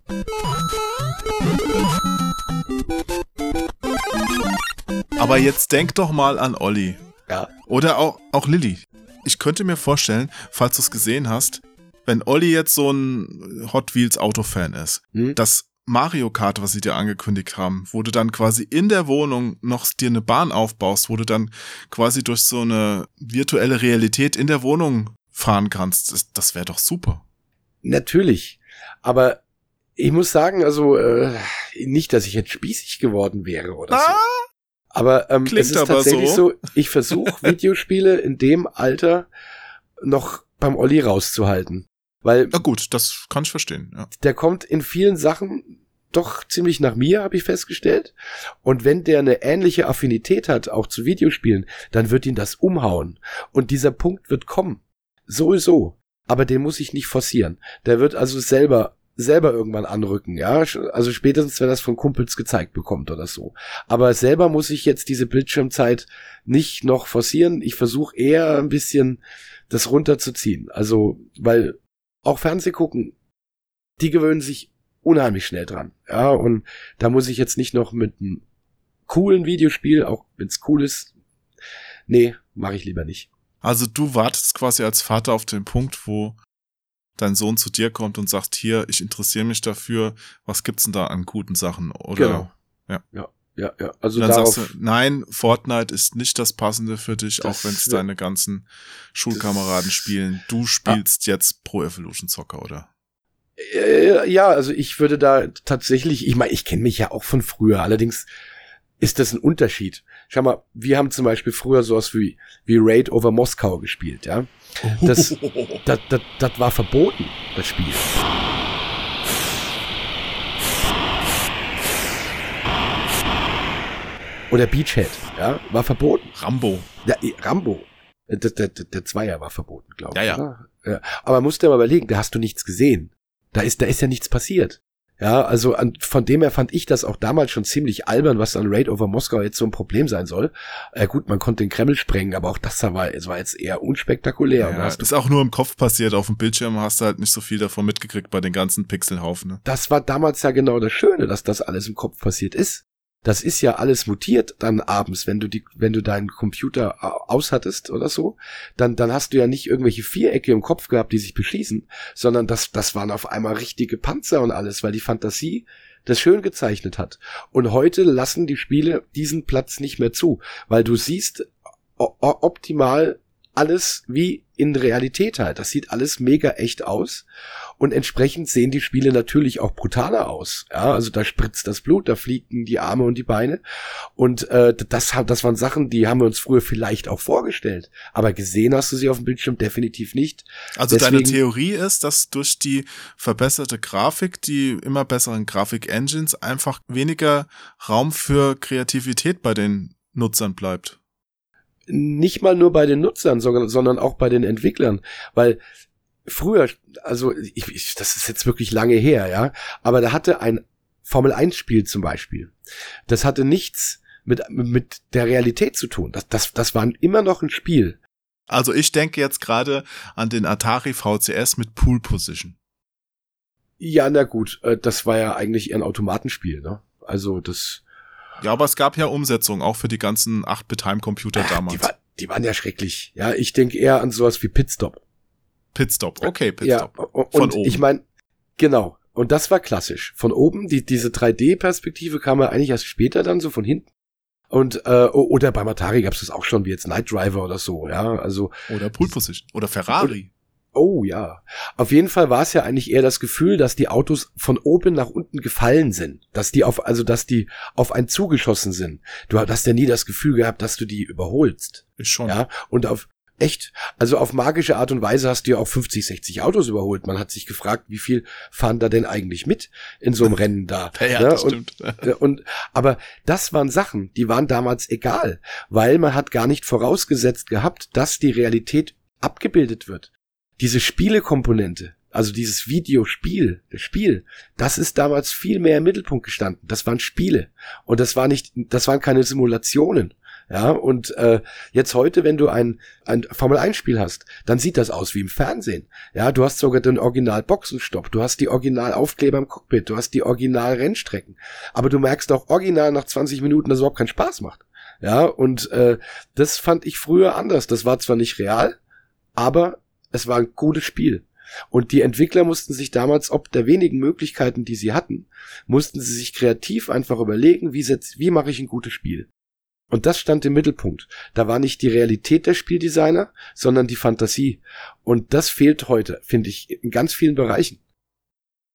Aber jetzt denk doch mal an Olli. Ja. Oder auch, auch Lilly. Ich könnte mir vorstellen, falls du es gesehen hast, wenn Olli jetzt so ein Hot Wheels Autofan ist, Hm? das Mario Kart, was sie dir angekündigt haben, wo du dann quasi in der Wohnung noch dir eine Bahn aufbaust, wo du dann quasi durch so eine virtuelle Realität in der Wohnung fahren kannst, das, das wäre doch super. Natürlich. Aber ich muss sagen, also äh, nicht, dass ich jetzt spießig geworden wäre oder so. Aber ähm, Klingt es ist tatsächlich so. so, ich versuche Videospiele in dem Alter noch beim Olli rauszuhalten. Weil Na gut, das kann ich verstehen. Ja. der kommt in vielen Sachen doch ziemlich nach mir, habe ich festgestellt. Und wenn der eine ähnliche Affinität hat, auch zu Videospielen, dann wird ihn das umhauen. Und dieser Punkt wird kommen. Sowieso. Aber den muss ich nicht forcieren. Der wird also selber selber irgendwann anrücken, ja, also spätestens wenn das von Kumpels gezeigt bekommt oder so. Aber selber muss ich jetzt diese Bildschirmzeit nicht noch forcieren. Ich versuche eher ein bisschen das runterzuziehen. Also, weil auch Fernseh die gewöhnen sich unheimlich schnell dran. Ja, und da muss ich jetzt nicht noch mit einem coolen Videospiel, auch wenn's cool ist, nee, mache ich lieber nicht. Also du wartest quasi als Vater auf den Punkt, wo dein Sohn zu dir kommt und sagt, hier, ich interessiere mich dafür, was gibt's denn da an guten Sachen? Oder Genau. Ja. Ja, ja, ja. Also Und dann sagst du, nein, Fortnite ist nicht das Passende für dich, auch wenn es deine ganzen Schulkameraden spielen. Du spielst jetzt Pro Evolution Soccer, oder? Äh, ja, also ich würde da tatsächlich, ich meine, ich kenne mich ja auch von früher, allerdings ist das ein Unterschied. Schau mal, wir haben zum Beispiel früher sowas wie, wie Raid over Moskau gespielt, ja. Das, das, das, das war verboten, das Spiel. Oder Beachhead, ja, war verboten. Rambo. Ja, eh, Rambo. Der, der, der, der Zweier war verboten, glaube Ja, ich. ja. oder? ja. Aber musst dir mal überlegen, da hast du nichts gesehen. Da ist, da ist ja nichts passiert. Ja, also an, von dem her fand ich das auch damals schon ziemlich albern, was an Raid over Moskau jetzt so ein Problem sein soll. Äh, gut, man konnte den Kreml sprengen, aber auch das war, es war jetzt eher unspektakulär. Ja, ist auch nur im Kopf passiert. Auf dem Bildschirm hast du halt nicht so viel davon mitgekriegt bei den ganzen Pixelhaufen. Ne? das war damals ja genau das Schöne, dass das alles im Kopf passiert ist. Das ist ja alles mutiert dann abends, wenn du die, wenn du deinen Computer aushattest oder so, dann, dann hast du ja nicht irgendwelche Vierecke im Kopf gehabt, die sich beschließen, sondern das, das waren auf einmal richtige Panzer und alles, weil die Fantasie das schön gezeichnet hat. Und heute lassen die Spiele diesen Platz nicht mehr zu, weil du siehst optimal alles wie in Realität halt. Das sieht alles mega echt aus. Und entsprechend sehen die Spiele natürlich auch brutaler aus. Ja, also da spritzt das Blut, da fliegen die Arme und die Beine. Und äh, das, das waren Sachen, die haben wir uns früher vielleicht auch vorgestellt. Aber gesehen hast du sie auf dem Bildschirm definitiv nicht. Also Deswegen, deine Theorie ist, dass durch die verbesserte Grafik, die immer besseren Grafik-Engines, einfach weniger Raum für Kreativität bei den Nutzern bleibt nicht mal nur bei den Nutzern, sondern auch bei den Entwicklern, weil früher, also ich, ich, das ist jetzt wirklich lange her, ja, aber da hatte ein Formel 1 Spiel zum Beispiel, das hatte nichts mit, mit der Realität zu tun. Das, das, das war immer noch ein Spiel. Also ich denke jetzt gerade an den Atari VCS mit Pool Position. Ja, na gut, äh, das war ja eigentlich eher ein Automatenspiel, ne? Also das, ja, aber es gab ja Umsetzungen auch für die ganzen 8-Bit-Heimcomputer damals. Die, war, die waren ja schrecklich. Ja, ich denke eher an sowas wie Pitstop. Pitstop, okay, Pitstop. Ja, und Von oben. ich meine, genau. Und das war klassisch. Von oben, die, diese 3D-Perspektive kam ja eigentlich erst später dann so von hinten. Und äh, oder beim Atari gab es das auch schon, wie jetzt Night Driver oder so, ja. Also oder Pool Position oder Ferrari. Oh ja. Auf jeden Fall war es ja eigentlich eher das Gefühl, dass die Autos von oben nach unten gefallen sind. Dass die auf, also dass die auf einen zugeschossen sind. Du hast ja nie das Gefühl gehabt, dass du die überholst. Ist schon. Ja. Und auf, echt, also auf magische Art und Weise hast du ja auch 50, 60 Autos überholt. Man hat sich gefragt, wie viel fahren da denn eigentlich mit in so einem Rennen da? Ja, ja, das und, stimmt. und, aber das waren Sachen, die waren damals egal, weil man hat gar nicht vorausgesetzt gehabt, dass die Realität abgebildet wird diese Spielekomponente, also dieses Videospiel, das Spiel, das ist damals viel mehr im Mittelpunkt gestanden. Das waren Spiele und das war nicht, das waren keine Simulationen. Ja, und äh, jetzt heute, wenn du ein, ein Formel-1-Spiel hast, dann sieht das aus wie im Fernsehen. Ja, du hast sogar den Original-Boxenstopp, du hast die Original-Aufkleber im Cockpit, du hast die Original-Rennstrecken. Aber du merkst auch original nach 20 Minuten, dass es überhaupt keinen Spaß macht. Ja, und äh, das fand ich früher anders. Das war zwar nicht real, aber es war ein gutes Spiel. Und die Entwickler mussten sich damals, ob der wenigen Möglichkeiten, die sie hatten, mussten sie sich kreativ einfach überlegen, wie, setz, wie mache ich ein gutes Spiel. Und das stand im Mittelpunkt. Da war nicht die Realität der Spieldesigner, sondern die Fantasie. Und das fehlt heute, finde ich, in ganz vielen Bereichen.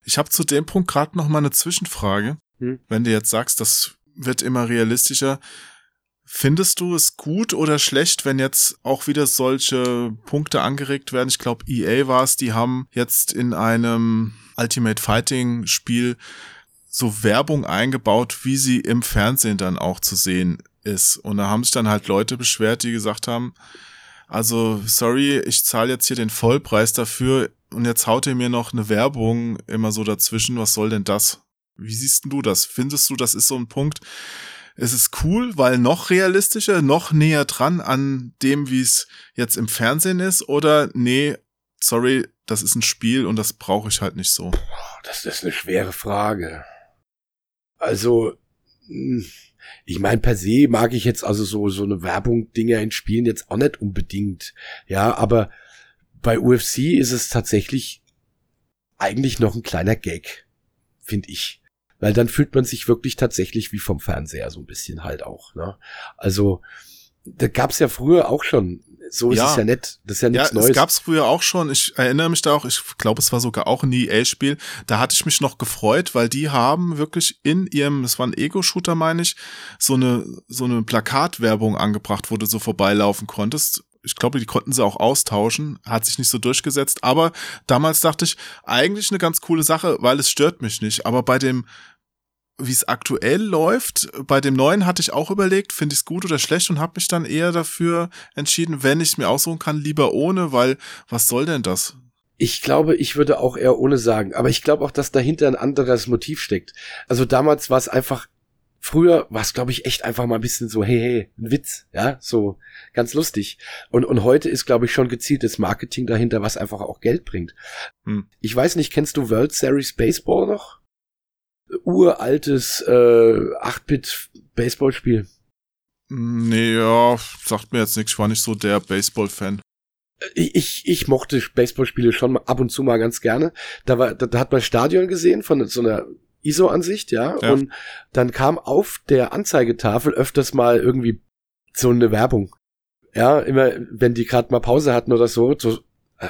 Ich habe zu dem Punkt gerade noch mal eine Zwischenfrage. Hm? Wenn du jetzt sagst, das wird immer realistischer, Findest du es gut oder schlecht, wenn jetzt auch wieder solche Punkte angeregt werden? Ich glaube, EA war es, die haben jetzt in einem Ultimate Fighting Spiel so Werbung eingebaut, wie sie im Fernsehen dann auch zu sehen ist. Und da haben sich dann halt Leute beschwert, die gesagt haben, also sorry, ich zahle jetzt hier den Vollpreis dafür und jetzt haut ihr mir noch eine Werbung immer so dazwischen. Was soll denn das? Wie siehst du das? Findest du, das ist so ein Punkt, es ist cool, weil noch realistischer, noch näher dran an dem, wie es jetzt im Fernsehen ist, oder nee, sorry, das ist ein Spiel und das brauche ich halt nicht so. Das ist eine schwere Frage. Also, hm, ich meine, per se mag ich jetzt also so, so eine Werbung Dinger in Spielen jetzt auch nicht unbedingt. Ja, aber bei UFC ist es tatsächlich eigentlich noch ein kleiner Gag, finde ich weil dann fühlt man sich wirklich tatsächlich wie vom Fernseher so ein bisschen halt auch. Ne? Also da gab's ja früher auch schon. So ist ja. es ja nett. Das ist ja nichts ja, Neues. Es gab's früher auch schon. Ich erinnere mich da auch. Ich glaube, es war sogar auch ein EA-Spiel. Da hatte ich mich noch gefreut, weil die haben wirklich in ihrem, es war ein Ego-Shooter, meine ich, so eine so eine Plakatwerbung angebracht, wo du so vorbeilaufen konntest ich glaube, die konnten sie auch austauschen, hat sich nicht so durchgesetzt, aber damals dachte ich, eigentlich eine ganz coole Sache, weil es stört mich nicht, aber bei dem wie es aktuell läuft. Bei dem neuen hatte ich auch überlegt, finde ich es gut oder schlecht und habe mich dann eher dafür entschieden, wenn ich mir aussuchen kann, lieber ohne, weil was soll denn das? Ich glaube, ich würde auch eher ohne sagen, aber ich glaube auch, dass dahinter ein anderes Motiv steckt. Also damals war es einfach, früher war es, glaube ich, echt einfach mal ein bisschen so, hey, hey, ein Witz, ja, so ganz lustig. Und, und heute ist, glaube ich, schon gezieltes Marketing dahinter, was einfach auch Geld bringt. Hm. Ich weiß nicht, kennst du World Series Baseball noch? Uraltes äh, 8-Bit-Baseballspiel. Nee, ja, sagt mir jetzt nichts. Ich war nicht so der Baseball-Fan. Ich, ich, ich mochte Baseballspiele schon ab und zu mal ganz gerne. Da, war, da, da hat man Stadion gesehen von so einer ISO-Ansicht, ja? Ja. Und dann kam auf der Anzeigetafel öfters mal irgendwie so eine Werbung. Ja, immer, wenn die gerade mal Pause hatten oder so, so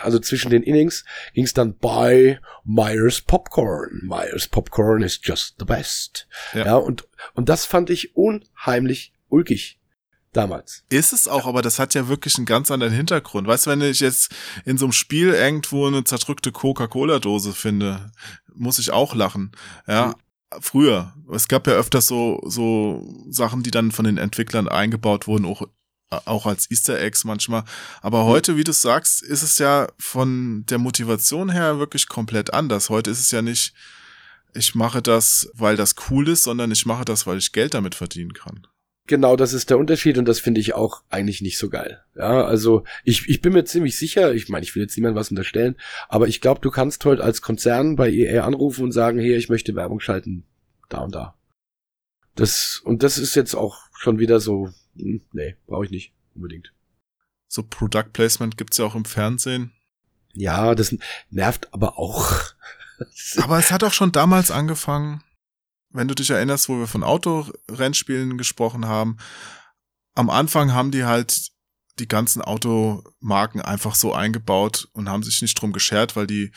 also zwischen den Innings ging es dann bei Myers Popcorn. Myers Popcorn is just the best. Ja. Ja, und, und das fand ich unheimlich ulkig damals. Ist es auch, aber das hat ja wirklich einen ganz anderen Hintergrund. Weißt du, wenn ich jetzt in so einem Spiel irgendwo eine zerdrückte Coca-Cola-Dose finde, muss ich auch lachen. Ja. Früher. Es gab ja öfters so, so Sachen, die dann von den Entwicklern eingebaut wurden, auch, auch als Easter Eggs manchmal. Aber heute, wie du sagst, ist es ja von der Motivation her wirklich komplett anders. Heute ist es ja nicht, ich mache das, weil das cool ist, sondern ich mache das, weil ich Geld damit verdienen kann. Genau, das ist der Unterschied und das finde ich auch eigentlich nicht so geil. Ja, also ich, ich bin mir ziemlich sicher, ich meine, ich will jetzt niemandem was unterstellen, aber ich glaube, du kannst heute als Konzern bei EA anrufen und sagen, hey, ich möchte Werbung schalten, da und da. Das, und das ist jetzt auch schon wieder so, hm, nee, brauche ich nicht unbedingt. So Product Placement gibt's ja auch im Fernsehen. Ja, das nervt aber auch. Aber es hat auch schon damals angefangen, wenn du dich erinnerst, wo wir von Autorennspielen gesprochen haben. Am Anfang haben die halt die ganzen Automarken einfach so eingebaut und haben sich nicht drum geschert, weil die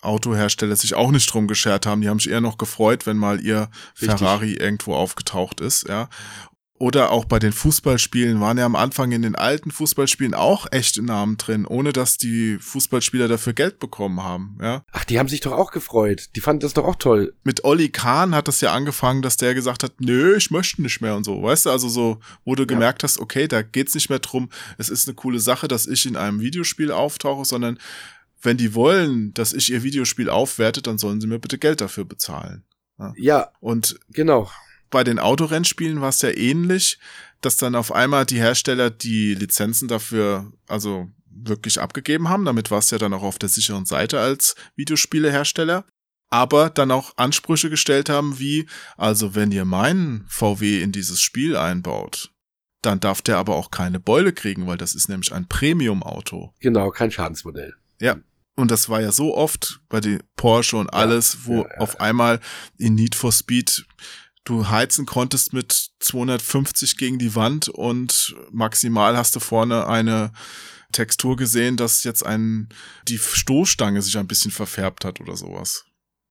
Autohersteller sich auch nicht drum geschert haben. Die haben sich eher noch gefreut, wenn mal ihr Richtig. Ferrari irgendwo aufgetaucht ist, ja. Oder auch bei den Fußballspielen waren ja am Anfang in den alten Fußballspielen auch echte Namen drin, ohne dass die Fußballspieler dafür Geld bekommen haben, ja. Ach, die haben sich doch auch gefreut. Die fanden das doch auch toll. mit Olli Kahn hat das ja angefangen, dass der gesagt hat, nö, ich möchte nicht mehr und so, weißt du, also so, wo du gemerkt hast, okay, da geht's nicht mehr drum, es ist eine coole Sache, dass ich in einem Videospiel auftauche, sondern wenn die wollen, dass ich ihr Videospiel aufwerte, dann sollen sie mir bitte Geld dafür bezahlen. Ja, Und genau. Bei den Autorennspielen war es ja ähnlich, dass dann auf einmal die Hersteller die Lizenzen dafür, also wirklich abgegeben haben. Damit warst du ja dann auch auf der sicheren Seite als Videospielehersteller. Aber dann auch Ansprüche gestellt haben wie, also wenn ihr meinen VW in dieses Spiel einbaut, dann darf der aber auch keine Beule kriegen, weil das ist nämlich ein Premium-Auto. Genau, kein Schadensmodell. Und das war ja so oft bei den Porsche und alles, wo ja, ja, auf einmal in Need for Speed du heizen konntest mit 250 gegen die Wand und maximal hast du vorne eine Textur gesehen, dass jetzt ein, die Stoßstange sich ein bisschen verfärbt hat oder sowas.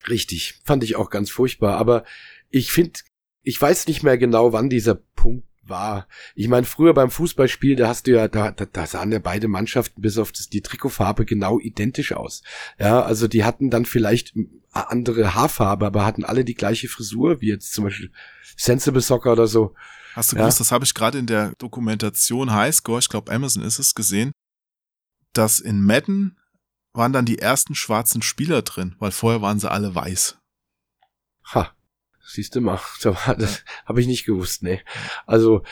Richtig, fand ich auch ganz furchtbar. Aber ich finde, ich weiß nicht mehr genau, wann dieser Punkt war. Ich meine, früher beim Fußballspiel, da hast du ja, da, da, da sahen ja beide Mannschaften bis auf das, die Trikotfarbe genau identisch aus. Ja, also die hatten dann vielleicht andere Haarfarbe, aber hatten alle die gleiche Frisur, wie jetzt zum Beispiel Sensible Soccer oder so. Hast du Ja. gewusst, das habe ich gerade in der Dokumentation Highscore, ich glaube Amazon ist es, gesehen, dass in Madden waren dann die ersten schwarzen Spieler drin, weil vorher waren sie alle weiß. Ha, siehst du mal, das habe ich nicht gewusst, ne. Also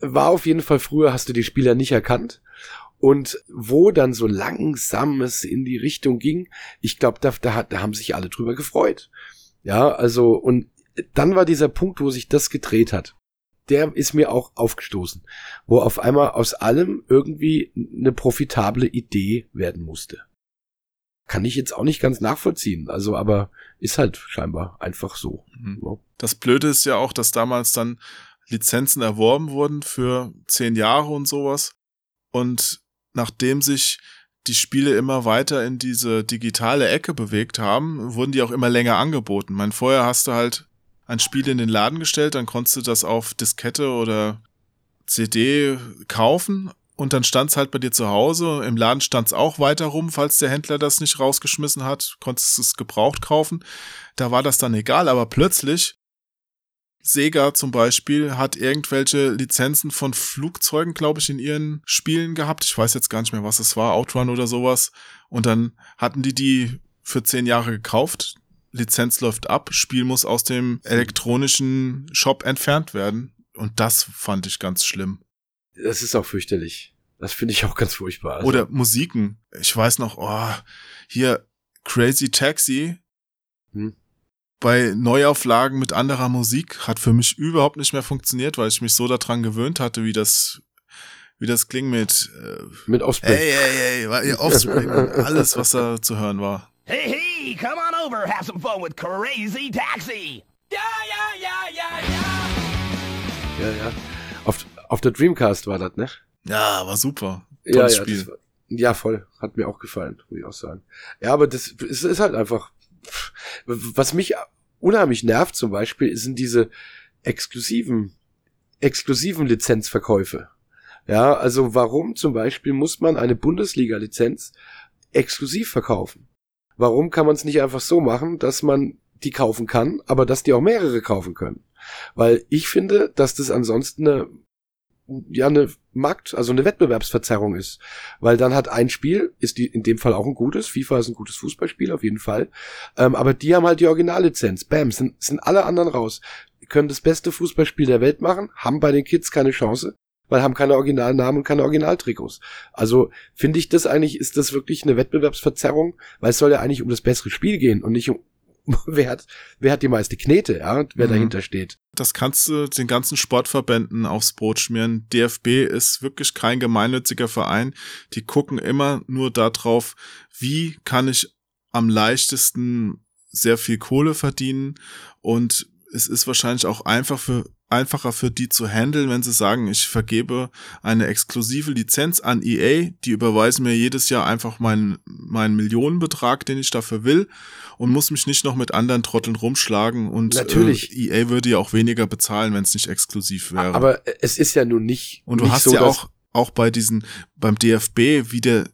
war auf jeden Fall früher, hast du die Spieler nicht erkannt. Und wo dann so langsam es in die Richtung ging, ich glaube, da, da, da haben sich alle drüber gefreut. Ja, also, und dann war dieser Punkt, wo sich das gedreht hat. Der ist mir auch aufgestoßen, wo auf einmal aus allem irgendwie eine profitable Idee werden musste. Kann ich jetzt auch nicht ganz nachvollziehen, also, aber ist halt scheinbar einfach so. Mhm. Ja. Das Blöde ist ja auch, dass damals dann Lizenzen erworben wurden für zehn Jahre und sowas. Und nachdem sich die Spiele immer weiter in diese digitale Ecke bewegt haben, wurden die auch immer länger angeboten. Mein vorher hast du halt ein Spiel in den Laden gestellt, dann konntest du das auf Diskette oder CD kaufen und dann stand's halt bei dir zu Hause. Im Laden stand's auch weiter rum, falls der Händler das nicht rausgeschmissen hat, konntest es gebraucht kaufen. Da war das dann egal, aber plötzlich Sega zum Beispiel hat irgendwelche Lizenzen von Flugzeugen, glaube ich, in ihren Spielen gehabt. Ich weiß jetzt gar nicht mehr, was es war, Outrun oder sowas. Und dann hatten die die für zehn Jahre gekauft. Lizenz läuft ab, Spiel muss aus dem elektronischen Shop entfernt werden. Und das fand ich ganz schlimm. Das ist auch fürchterlich. Das finde ich auch ganz furchtbar. Also, Oder Musiken. Ich weiß noch, oh, hier Crazy Taxi Hm. Bei Neuauflagen mit anderer Musik hat für mich überhaupt nicht mehr funktioniert, weil ich mich so daran gewöhnt hatte, wie das, wie das klingt mit äh, Mit Offspring. Ey, ey, ey, ihr Offspring, alles, was da zu hören war. Hey, hey, come on over, have some fun with Crazy Taxi. Yeah, yeah, yeah, yeah, yeah. Ja, ja. Auf, der Dreamcast war das, ne? Ja, war super. Ja, Tolles ja, Spiel. das war, ja, voll. Hat mir auch gefallen, muss ich auch sagen. Ja, aber das ist, ist halt einfach. Was mich unheimlich nervt zum Beispiel, sind diese exklusiven, exklusiven Lizenzverkäufe. Ja, also warum zum Beispiel muss man eine Bundesliga-Lizenz exklusiv verkaufen? Warum kann man es nicht einfach so machen, dass man die kaufen kann, aber dass die auch mehrere kaufen können? Weil ich finde, dass das ansonsten eine ja eine Markt, also eine Wettbewerbsverzerrung ist, weil dann hat ein Spiel ist die in dem Fall auch ein gutes, FIFA ist ein gutes Fußballspiel auf jeden Fall, ähm, aber die haben halt die Originallizenz, bam, sind sind alle anderen raus, Die können das beste Fußballspiel der Welt machen, haben bei den Kids keine Chance, weil haben keine Originalnamen und keine Originaltrikots. Also finde ich das eigentlich ist das wirklich eine Wettbewerbsverzerrung, weil es soll ja eigentlich um das bessere Spiel gehen und nicht um wer hat wer hat die meiste Knete, ja, wer Mhm. dahinter steht. Das kannst du den ganzen Sportverbänden aufs Brot schmieren. DFB ist wirklich kein gemeinnütziger Verein. Die gucken immer nur darauf, wie kann ich am leichtesten sehr viel Kohle verdienen und es ist wahrscheinlich auch einfach für, einfacher für die zu handeln, wenn sie sagen, ich vergebe eine exklusive Lizenz an EA, die überweisen mir jedes Jahr einfach meinen, meinen Millionenbetrag, den ich dafür will und muss mich nicht noch mit anderen Trotteln rumschlagen und Natürlich. Äh, EA würde ja auch weniger bezahlen, wenn es nicht exklusiv wäre. Aber es ist ja nun nicht und du nicht hast so, ja auch auch bei diesen beim DFB wie der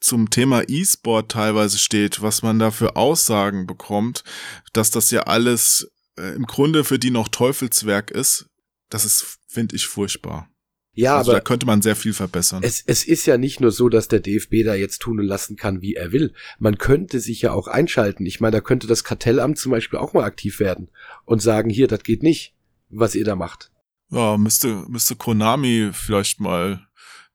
zum Thema E-Sport teilweise steht, was man da für Aussagen bekommt, dass das ja alles äh, im Grunde für die noch Teufelswerk ist, das ist, finde ich, furchtbar. ja, also aber da könnte man sehr viel verbessern. Es, es ist ja nicht nur so, dass der DFB da jetzt tun und lassen kann, wie er will. Man könnte sich ja auch einschalten. Ich meine, da könnte das Kartellamt zum Beispiel auch mal aktiv werden und sagen, hier, das geht nicht, was ihr da macht. Ja, müsste, müsste Konami vielleicht mal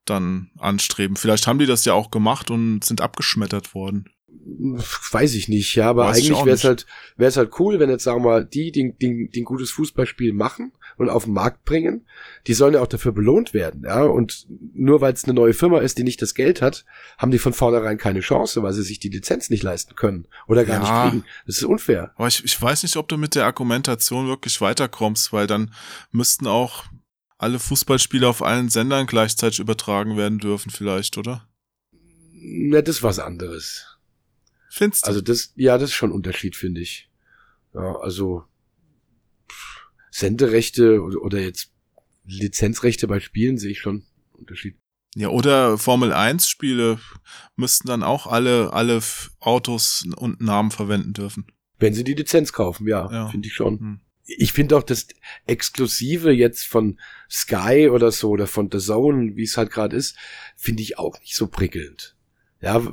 dann anstreben. Vielleicht haben die das ja auch gemacht und sind abgeschmettert worden. Weiß ich nicht, ja, aber Weiß ich eigentlich wäre es halt, wäre es halt cool, wenn jetzt, sagen wir mal, die, die, die, die ein gutes Fußballspiel machen und auf den Markt bringen, die sollen ja auch dafür belohnt werden, ja, und nur weil es eine neue Firma ist, die nicht das Geld hat, haben die von vornherein keine Chance, weil sie sich die Lizenz nicht leisten können oder gar Ja. nicht kriegen. Das ist unfair. Aber ich, ich weiß nicht, ob du mit der Argumentation wirklich weiterkommst, weil dann müssten auch alle Fußballspiele auf allen Sendern gleichzeitig übertragen werden dürfen, vielleicht, oder? Na, das ist was anderes. Findest du? Also das, ja, das ist schon ein Unterschied, finde ich. Ja, also pff, Senderechte oder, oder jetzt Lizenzrechte bei Spielen sehe ich schon Unterschied. ja, oder Formel 1 Spiele müssten dann auch alle, alle Autos und Namen verwenden dürfen. Wenn sie die Lizenz kaufen, ja, Ja. finde ich schon. Hm. Ich finde auch das Exklusive jetzt von Sky oder so oder von The Zone, wie es halt gerade ist, finde ich auch nicht so prickelnd. Ja,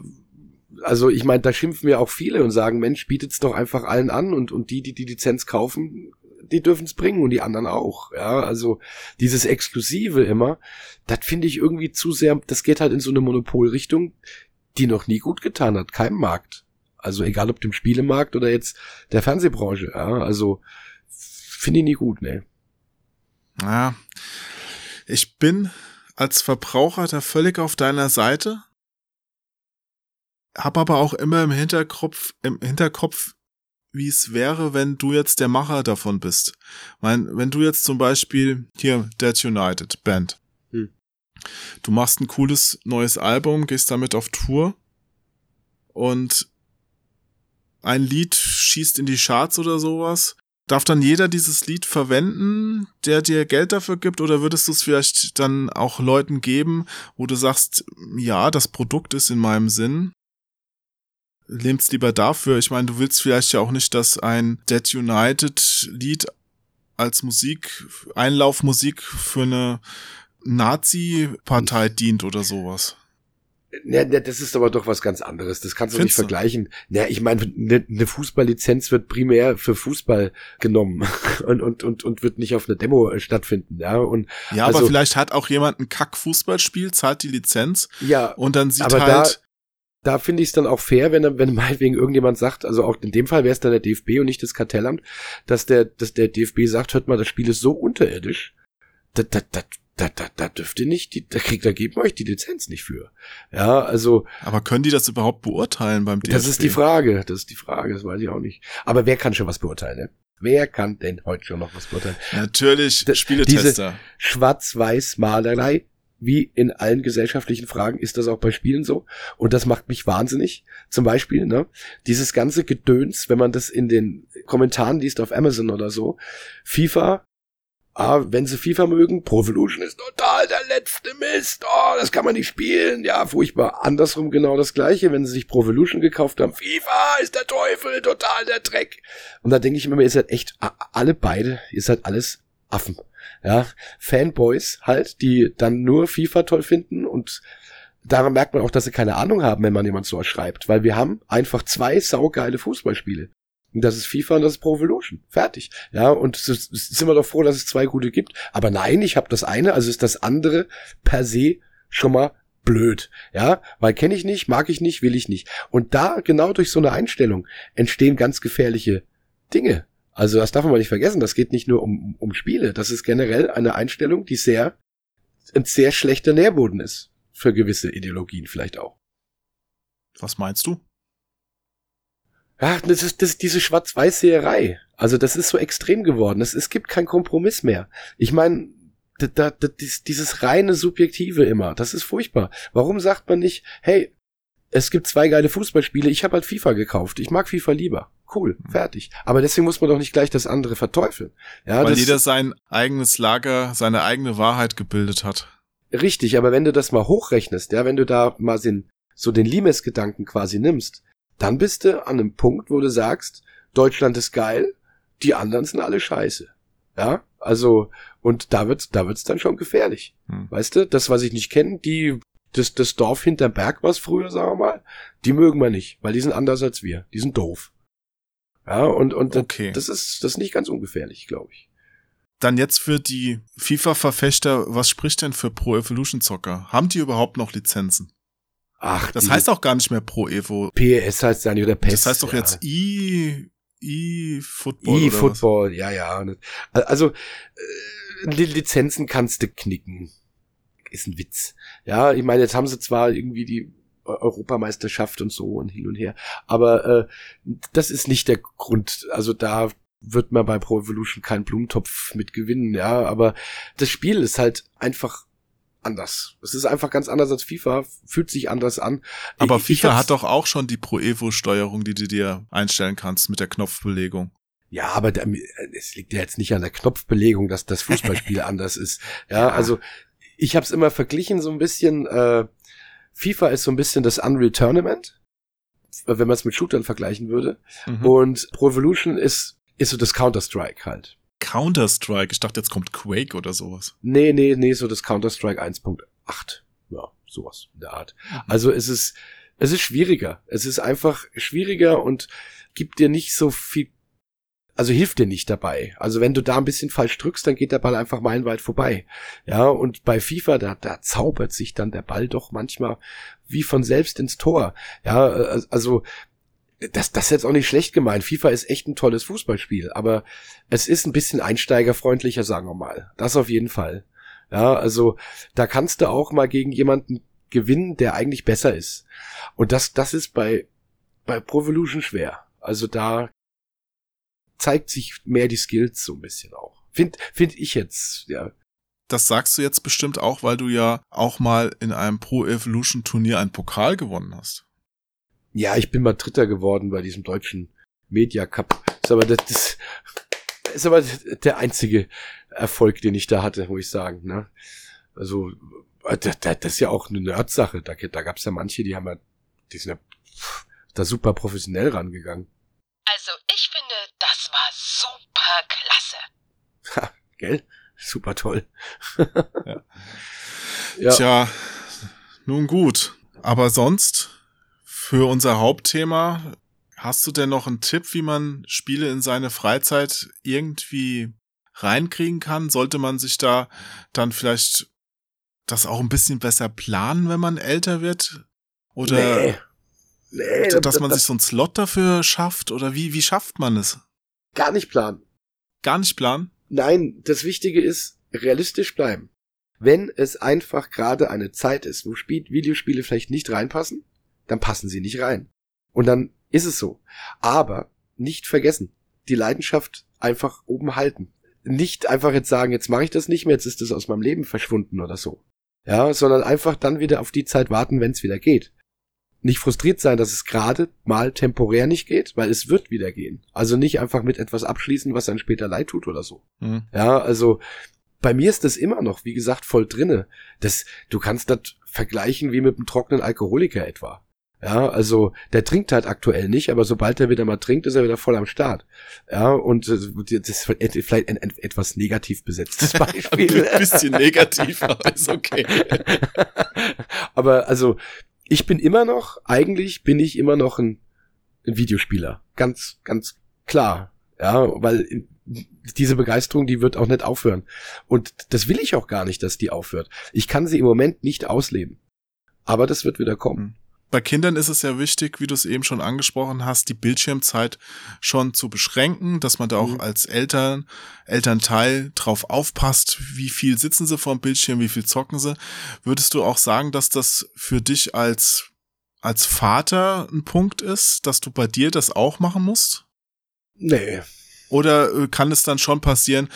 also ich meine, da schimpfen ja auch viele und sagen, Mensch, bietet's doch einfach allen an und, und die, die die Lizenz kaufen, die dürfen's bringen und die anderen auch. Ja, also dieses Exklusive immer, das finde ich irgendwie zu sehr, das geht halt in so eine Monopolrichtung, die noch nie gut getan hat, keinem Markt. Also egal ob dem Spielemarkt oder jetzt der Fernsehbranche, ja, also finde ich nie gut, ne. Ja. Ich bin als Verbraucher da völlig auf deiner Seite, hab aber auch immer im Hinterkopf, im Hinterkopf, wie es wäre, wenn du jetzt der Macher davon bist. Mein, wenn du jetzt zum Beispiel hier Dead United Band, Hm. du machst ein cooles neues Album, gehst damit auf Tour und ein Lied schießt in die Charts oder sowas. Darf dann jeder dieses Lied verwenden, der dir Geld dafür gibt, oder würdest du es vielleicht dann auch Leuten geben, wo du sagst, ja, das Produkt ist in meinem Sinn, nimm's lieber dafür. Ich meine, du willst vielleicht ja auch nicht, dass ein Dead United Lied als Musik, Einlaufmusik für eine Nazi-Partei dient oder sowas. Ja, das ist aber doch was ganz anderes. Das kannst du nicht Findest du? vergleichen. Ja, ich meine, eine ne Fußballlizenz wird primär für Fußball genommen und, und, und, und wird nicht auf einer Demo äh, stattfinden. Ja, und Ja, Also- aber vielleicht hat auch jemand ein Kack-Fußballspiel, zahlt die Lizenz ja, und dann sieht halt da finde ich es dann auch fair, wenn, wenn meinetwegen irgendjemand sagt, also auch in dem Fall wäre es dann der DFB und nicht das Kartellamt, dass der, dass der DFB sagt, hört mal, das Spiel ist so unterirdisch, da, da, da, da, da, da dürft ihr nicht, die, da kriegt, da geben euch die Lizenz nicht für. Ja, also. Aber können die das überhaupt beurteilen beim DFB? Das ist die Frage, das ist die Frage, das weiß ich auch nicht. Aber wer kann schon was beurteilen, ne? Wer kann denn heute schon noch was beurteilen? Natürlich Spieletester. Diese Schwarz-Weiß-Malerei, wie in allen gesellschaftlichen Fragen, ist das auch bei Spielen so. Und das macht mich wahnsinnig. Zum Beispiel, ne, dieses ganze Gedöns, wenn man das in den Kommentaren liest auf Amazon oder so, FIFA, ah, wenn sie FIFA mögen, Pro Evolution ist total der letzte Mist, oh, das kann man nicht spielen, ja, furchtbar. Andersrum genau das gleiche, wenn sie sich Pro Evolution gekauft haben, FIFA ist der Teufel, total der Dreck. Und da denke ich immer, ihr seid echt alle beide, ihr seid alles Affen. Ja, Fanboys halt, die dann nur FIFA toll finden und daran merkt man auch, dass sie keine Ahnung haben, wenn man jemand so schreibt, weil wir haben einfach zwei saugeile Fußballspiele. Und das ist FIFA und das ist Pro Evolution. Fertig. Ja, und sind wir doch froh, dass es zwei gute gibt. Aber nein, ich habe das eine, also ist das andere per se schon mal blöd. Ja, weil kenne ich nicht, mag ich nicht, will ich nicht. Und da, genau durch so eine Einstellung, entstehen ganz gefährliche Dinge. Also das darf man nicht vergessen. Das geht nicht nur um, um Spiele. Das ist generell eine Einstellung, die sehr, ein sehr schlechter Nährboden ist. Für gewisse Ideologien vielleicht auch. Was meinst du? Ja, das ist, das ist diese Schwarz-Weiß-Seherei. Also das ist so extrem geworden. Es, es gibt keinen Kompromiss mehr. Ich meine, da, da, da, dies- dieses reine Subjektive immer, das ist furchtbar. Warum sagt man nicht, hey, es gibt zwei geile Fußballspiele, ich habe halt FIFA gekauft, ich mag FIFA lieber. Cool, fertig. Aber deswegen muss man doch nicht gleich das andere verteufeln. Ja, Weil jeder sein eigenes Lager, seine eigene Wahrheit gebildet hat. Richtig, aber wenn du das mal hochrechnest, ja, wenn du da mal den, so den Limes-Gedanken quasi nimmst, dann bist du an einem Punkt, wo du sagst, Deutschland ist geil, die anderen sind alle scheiße. Ja, also, und da wird's, da wird's dann schon gefährlich. Hm. Weißt du, das, was ich nicht kenne, die, das, das Dorf hinterm Berg, was früher, sagen wir mal, die mögen wir nicht, weil die sind anders als wir. Die sind doof. Ja, und, und Okay. das ist, das ist nicht ganz ungefährlich, glaube ich. Dann jetzt für die FIFA-Verfechter, was spricht denn für Pro Evolution Zocker? Haben die überhaupt noch Lizenzen? Ach, Das heißt auch gar nicht mehr Pro Evo. PES heißt ja nicht, oder PES. Das heißt doch ja. jetzt E, E-Football. oder was? E-Football, ja, ja. Also, äh, die Lizenzen kannst du knicken. Ist ein Witz. Ja, ich meine, jetzt haben sie zwar irgendwie die Eu- Europameisterschaft und so und hin und her, aber äh, das ist nicht der Grund. Also da wird man bei Pro Evolution keinen Blumentopf mit gewinnen, ja, aber das Spiel ist halt einfach anders. Es ist einfach ganz anders als FIFA, fühlt sich anders an. Aber Ich- ich FIFA hab's- hat doch auch schon die Pro Evo Steuerung, die du dir einstellen kannst mit der Knopfbelegung. Ja, aber da, es liegt ja jetzt nicht an der Knopfbelegung, dass das Fußballspiel anders ist. Ja, also ich habe es immer verglichen so ein bisschen. Äh, FIFA ist so ein bisschen das Unreal Tournament, wenn man es mit Shootern vergleichen würde. Mhm. Und Pro Evolution ist ist so das Counter Strike halt. Counter-Strike. Ich dachte, jetzt kommt Quake oder sowas. Nee, nee, nee, so das Counter Strike 1.8. Ja, sowas in der Art. Also es ist es ist schwieriger. Es ist einfach schwieriger und gibt dir nicht so viel also hilft dir nicht dabei. Also wenn du da ein bisschen falsch drückst, dann geht der Ball einfach meilenweit vorbei. Ja, und bei FIFA, da, da zaubert sich dann der Ball doch manchmal wie von selbst ins Tor. Ja, äh, also das, das ist jetzt auch nicht schlecht gemeint. FIFA ist echt ein tolles Fußballspiel, aber es ist ein bisschen einsteigerfreundlicher, sagen wir mal. Das auf jeden Fall. Ja, also da kannst du auch mal gegen jemanden gewinnen, der eigentlich besser ist. Und das, das ist bei, bei Pro Evolution schwer. Also da zeigt sich mehr die Skills so ein bisschen auch. Find, find ich jetzt, ja. Das sagst du jetzt bestimmt auch, weil du ja auch mal in einem Pro Evolution Turnier einen Pokal gewonnen hast. Ja, ich bin mal Dritter geworden bei diesem deutschen Media Cup. Ist aber das, das ist aber der einzige Erfolg, den ich da hatte, muss ich sagen. Ne? Also das, das ist ja auch eine Nerd-Sache. Da, da gab es ja manche, die haben ja, die sind ja da super professionell rangegangen. Also, ich finde, das war super klasse. Ha, gell? Super toll. Ja. ja. Tja, nun gut. Aber sonst, für unser Hauptthema, hast du denn noch einen Tipp, wie man Spiele in seine Freizeit irgendwie reinkriegen kann? Sollte man sich da dann vielleicht das auch ein bisschen besser planen, wenn man älter wird? Oder Nee. Nee, dass man sich so einen Slot dafür schafft? Oder wie, wie schafft man es? gar nicht planen. Gar nicht planen? Nein, das Wichtige ist, realistisch bleiben. Wenn es einfach gerade eine Zeit ist, wo Spiel Videospiele vielleicht nicht reinpassen, dann passen sie nicht rein. Und dann ist es so. Aber nicht vergessen, die Leidenschaft einfach oben halten. Nicht einfach jetzt sagen, jetzt mache ich das nicht mehr, jetzt ist es aus meinem Leben verschwunden oder so. Ja, sondern einfach dann wieder auf die Zeit warten, wenn es wieder geht nicht frustriert sein, dass es gerade mal temporär nicht geht, weil es wird wieder gehen. Also nicht einfach mit etwas abschließen, was dann später leid tut oder so. Mhm. Ja, also bei mir ist das immer noch, wie gesagt, voll drinne. Das, du kannst das vergleichen wie mit einem trockenen Alkoholiker etwa. Ja, also der trinkt halt aktuell nicht, aber sobald er wieder mal trinkt, ist er wieder voll am Start. Ja, und das ist vielleicht ein, ein etwas negativ besetztes Beispiel. Ein bisschen negativ, aber ist okay. aber also ich bin immer noch, eigentlich bin ich immer noch ein, ein Videospieler. Ganz, ganz klar. Ja, weil diese Begeisterung, die wird auch nicht aufhören. Und das will ich auch gar nicht, dass die aufhört. Ich kann sie im Moment nicht ausleben. Aber das wird wieder kommen bei Kindern ist es ja wichtig, wie du es eben schon angesprochen hast, die Bildschirmzeit schon zu beschränken, dass man da auch mhm. als Eltern, Elternteil drauf aufpasst, wie viel sitzen sie vor dem Bildschirm, wie viel zocken sie. Würdest du auch sagen, dass das für dich als, als Vater ein Punkt ist, dass du bei dir das auch machen musst? Nee. Oder äh, kann es dann schon passieren,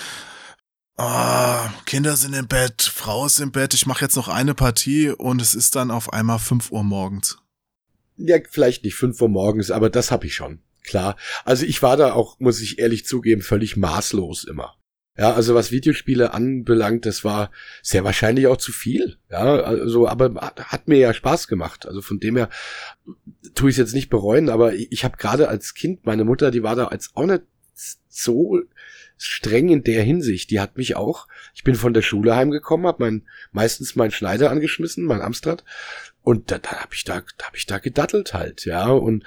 Ah, Kinder sind im Bett, Frau ist im Bett, ich mache jetzt noch eine Partie und es ist dann auf einmal fünf Uhr morgens. Ja, vielleicht nicht fünf Uhr morgens, aber das habe ich schon. Klar. Also ich war da auch, muss ich ehrlich zugeben, völlig maßlos immer. Ja, also was Videospiele anbelangt, das war sehr wahrscheinlich auch zu viel. Ja, also, aber hat mir ja Spaß gemacht. Also von dem her tue ich es jetzt nicht bereuen, aber ich, habe gerade als Kind, meine Mutter, die war da als auch nicht so streng in der Hinsicht. Die hat mich auch, ich bin von der Schule heimgekommen, habe mein, meistens meinen Schneider angeschmissen, mein Amstrad, und da, da habe ich da, da habe ich da gedattelt halt, ja. Und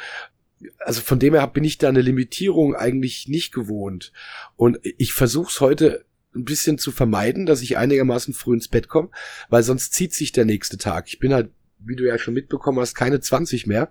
also von dem her bin ich da eine Limitierung eigentlich nicht gewohnt. Und ich versuche es heute ein bisschen zu vermeiden, dass ich einigermaßen früh ins Bett komme, weil sonst zieht sich der nächste Tag. Ich bin halt, wie du ja schon mitbekommen hast, keine 20 mehr.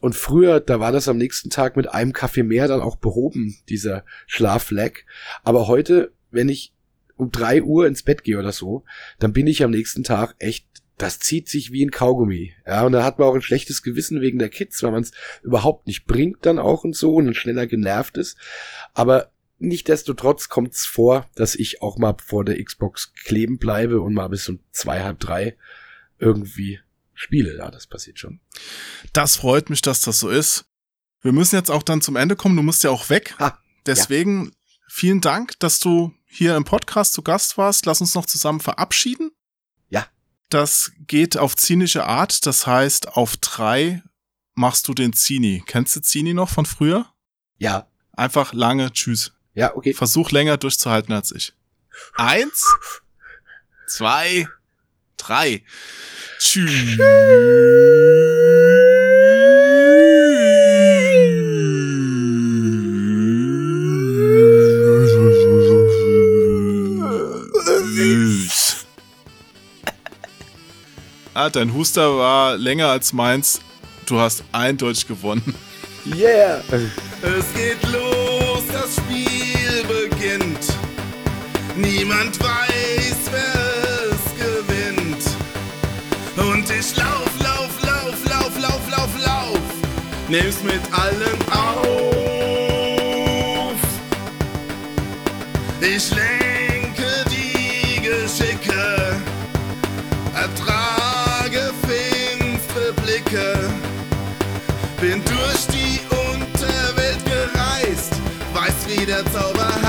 Und früher, da war das am nächsten Tag mit einem Kaffee mehr dann auch behoben, dieser Schlafleck. Aber heute, wenn ich um drei Uhr ins Bett gehe oder so, dann bin ich am nächsten Tag echt das zieht sich wie ein Kaugummi. Ja, und da hat man auch ein schlechtes Gewissen wegen der Kids, weil man es überhaupt nicht bringt dann auch und so und dann schneller genervt ist. Aber Nichtsdestotrotz kommt es vor, dass ich auch mal vor der Xbox kleben bleibe und mal bis um zwei, halb drei irgendwie spiele. Ja, das passiert schon. Das freut mich, dass das so ist. Wir müssen jetzt auch dann zum Ende kommen. Du musst ja auch weg. Ha, Deswegen ja. vielen Dank, dass du hier im Podcast zu Gast warst. Lass uns noch zusammen verabschieden. Das geht auf zynische Art. Das heißt, auf drei machst du den Zini. Kennst du Zini noch von früher? Ja. Einfach lange Tschüss. Ja, okay. Versuch länger durchzuhalten als ich. Eins, zwei, drei. Tschüss. Ah, dein Huster war länger als meins. Du hast eindeutig gewonnen. Yeah! Es geht los, das Spiel beginnt. Niemand weiß, wer es gewinnt. Und ich lauf, lauf, lauf, lauf, lauf, lauf, lauf. Nimm's mit allen auf. Weiß wie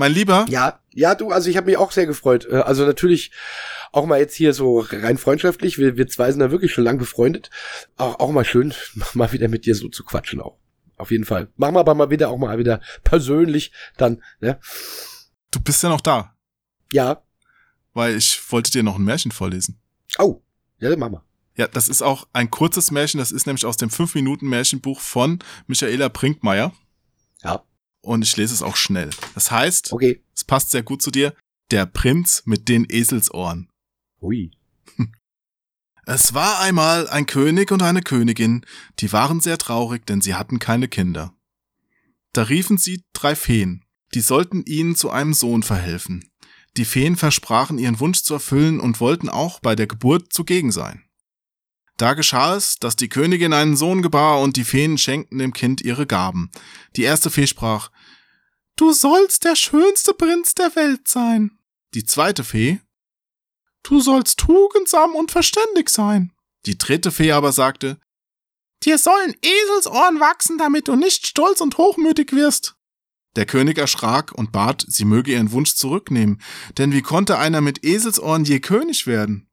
mein Lieber. Ja, ja, du, also ich habe mich auch sehr gefreut. Äh, Also natürlich auch mal jetzt hier so rein freundschaftlich. Wir, wir zwei sind da wirklich schon lang befreundet. Auch, auch mal schön, mal wieder mit dir so zu quatschen auch. Auf jeden Fall. Machen wir aber mal wieder auch mal wieder persönlich dann, ne? Du bist ja noch da, Ja. weil ich wollte dir noch ein Märchen vorlesen. Oh, ja, dann machen wir. Ja, das ist auch ein kurzes Märchen, das ist nämlich aus dem 5-Minuten-Märchenbuch von Michaela Brinkmeier. Und ich lese es auch schnell. Das heißt, Okay. es passt sehr gut zu dir, der Prinz mit den Eselsohren. Hui. Es war einmal ein König und eine Königin, die waren sehr traurig, denn sie hatten keine Kinder. Da riefen sie drei Feen, die sollten ihnen zu einem Sohn verhelfen. Die Feen versprachen ihren Wunsch zu erfüllen und wollten auch bei der Geburt zugegen sein. Da geschah es, dass die Königin einen Sohn gebar und die Feen schenkten dem Kind ihre Gaben. Die erste Fee sprach, Du sollst der schönste Prinz der Welt sein. Die zweite Fee, Du sollst tugendsam und verständig sein. Die dritte Fee aber sagte, Dir sollen Eselsohren wachsen, damit du nicht stolz und hochmütig wirst. Der König erschrak und bat, sie möge ihren Wunsch zurücknehmen, denn wie konnte einer mit Eselsohren je König werden?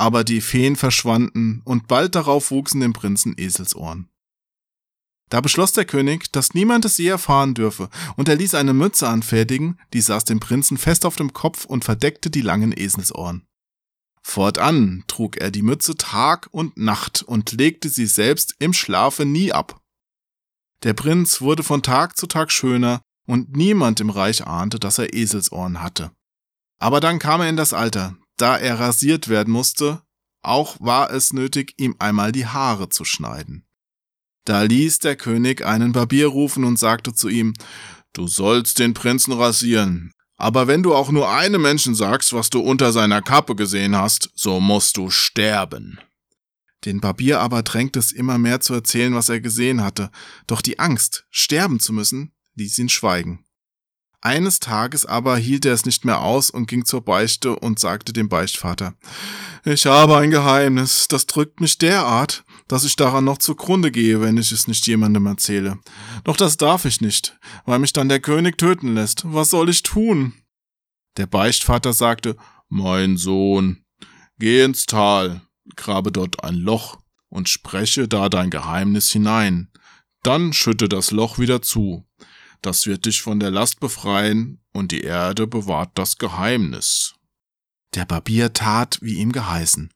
Aber die Feen verschwanden, und bald darauf wuchsen dem Prinzen Eselsohren. Da beschloss der König, dass niemand es je erfahren dürfe, und er ließ eine Mütze anfertigen, die saß dem Prinzen fest auf dem Kopf und verdeckte die langen Eselsohren. Fortan trug er die Mütze Tag und Nacht und legte sie selbst im Schlafe nie ab. Der Prinz wurde von Tag zu Tag schöner, und niemand im Reich ahnte, dass er Eselsohren hatte. Aber dann kam er in das Alter, da er rasiert werden musste, auch war es nötig, ihm einmal die Haare zu schneiden. Da ließ der König einen Barbier rufen und sagte zu ihm, Du sollst den Prinzen rasieren, aber wenn du auch nur einem Menschen sagst, was du unter seiner Kappe gesehen hast, so musst du sterben. Den Barbier aber drängte es immer mehr zu erzählen, was er gesehen hatte, doch die Angst, sterben zu müssen, ließ ihn schweigen. Eines Tages aber hielt er es nicht mehr aus und ging zur Beichte und sagte dem Beichtvater, ich habe ein Geheimnis, das drückt mich derart, dass ich daran noch zugrunde gehe, wenn ich es nicht jemandem erzähle. Doch das darf ich nicht, weil mich dann der König töten lässt. Was soll ich tun? Der Beichtvater sagte, Mein Sohn, geh ins Tal, grabe dort ein Loch und spreche da dein Geheimnis hinein. Dann schütte das Loch wieder zu. Das wird dich von der Last befreien und die Erde bewahrt das Geheimnis. Der Barbier tat, wie ihm geheißen.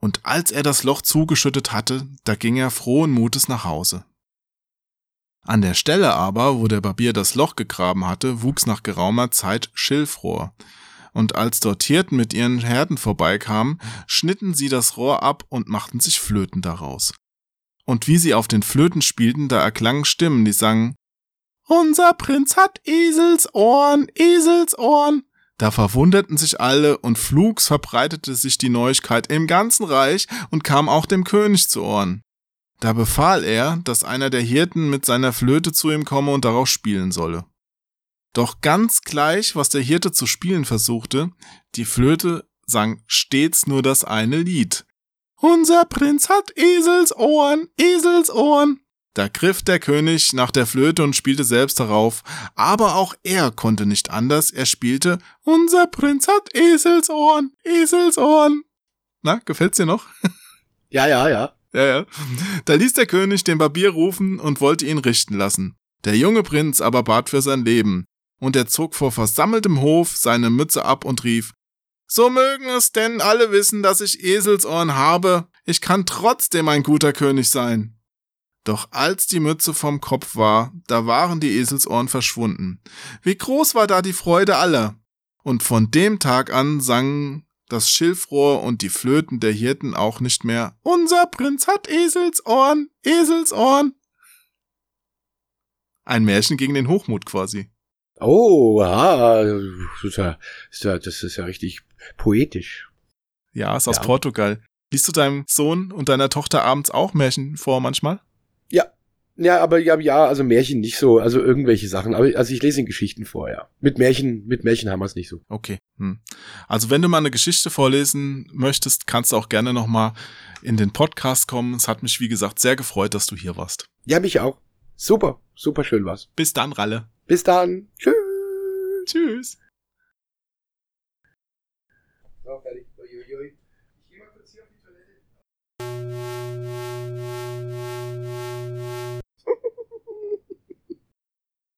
Und als er das Loch zugeschüttet hatte, da ging er frohen Mutes nach Hause. An der Stelle aber, wo der Barbier das Loch gegraben hatte, wuchs nach geraumer Zeit Schilfrohr. Und als dort Hirten mit ihren Herden vorbeikamen, schnitten sie das Rohr ab und machten sich Flöten daraus. Und wie sie auf den Flöten spielten, da erklangen Stimmen, die sangen, Unser Prinz hat Eselsohren, Eselsohren. Da verwunderten sich alle und flugs verbreitete sich die Neuigkeit im ganzen Reich und kam auch dem König zu Ohren. Da befahl er, dass einer der Hirten mit seiner Flöte zu ihm komme und darauf spielen solle. Doch ganz gleich, was der Hirte zu spielen versuchte, die Flöte sang stets nur das eine Lied. Unser Prinz hat Eselsohren, Eselsohren. Da griff der König nach der Flöte und spielte selbst darauf, aber auch er konnte nicht anders, er spielte Unser Prinz hat Eselsohren, Eselsohren. Na, gefällt's dir noch? Ja, ja, ja. Ja, ja. Da ließ der König den Barbier rufen und wollte ihn richten lassen. Der junge Prinz aber bat für sein Leben, und er zog vor versammeltem Hof seine Mütze ab und rief, So mögen es denn alle wissen, dass ich Eselsohren habe, ich kann trotzdem ein guter König sein. Doch als die Mütze vom Kopf war, da waren die Eselsohren verschwunden. Wie groß war da die Freude aller! Und von dem Tag an sangen das Schilfrohr und die Flöten der Hirten auch nicht mehr Unser Prinz hat Eselsohren, Eselsohren. Ein Märchen gegen den Hochmut quasi. Oh, ah, das ist ja, richtig poetisch. Ja, ist aus Ja. Portugal. Liest du deinem Sohn und deiner Tochter abends auch Märchen vor manchmal? Ja. Ja, aber ja, ja, also Märchen nicht so, also irgendwelche Sachen. Aber also ich lese in Geschichten vor, ja. Mit Märchen, mit Märchen haben wir es nicht so. Okay. Hm. Also wenn du mal eine Geschichte vorlesen möchtest, kannst du auch gerne noch mal in den Podcast kommen. Es hat mich, wie gesagt, sehr gefreut, dass du hier warst. Ja, mich auch. Super, super schön was. Bis dann, Ralle. Bis dann. Tschüss. Tschüss. So, fertig. Uiuiui. Ich geh mal kurz hier auf die Toilette.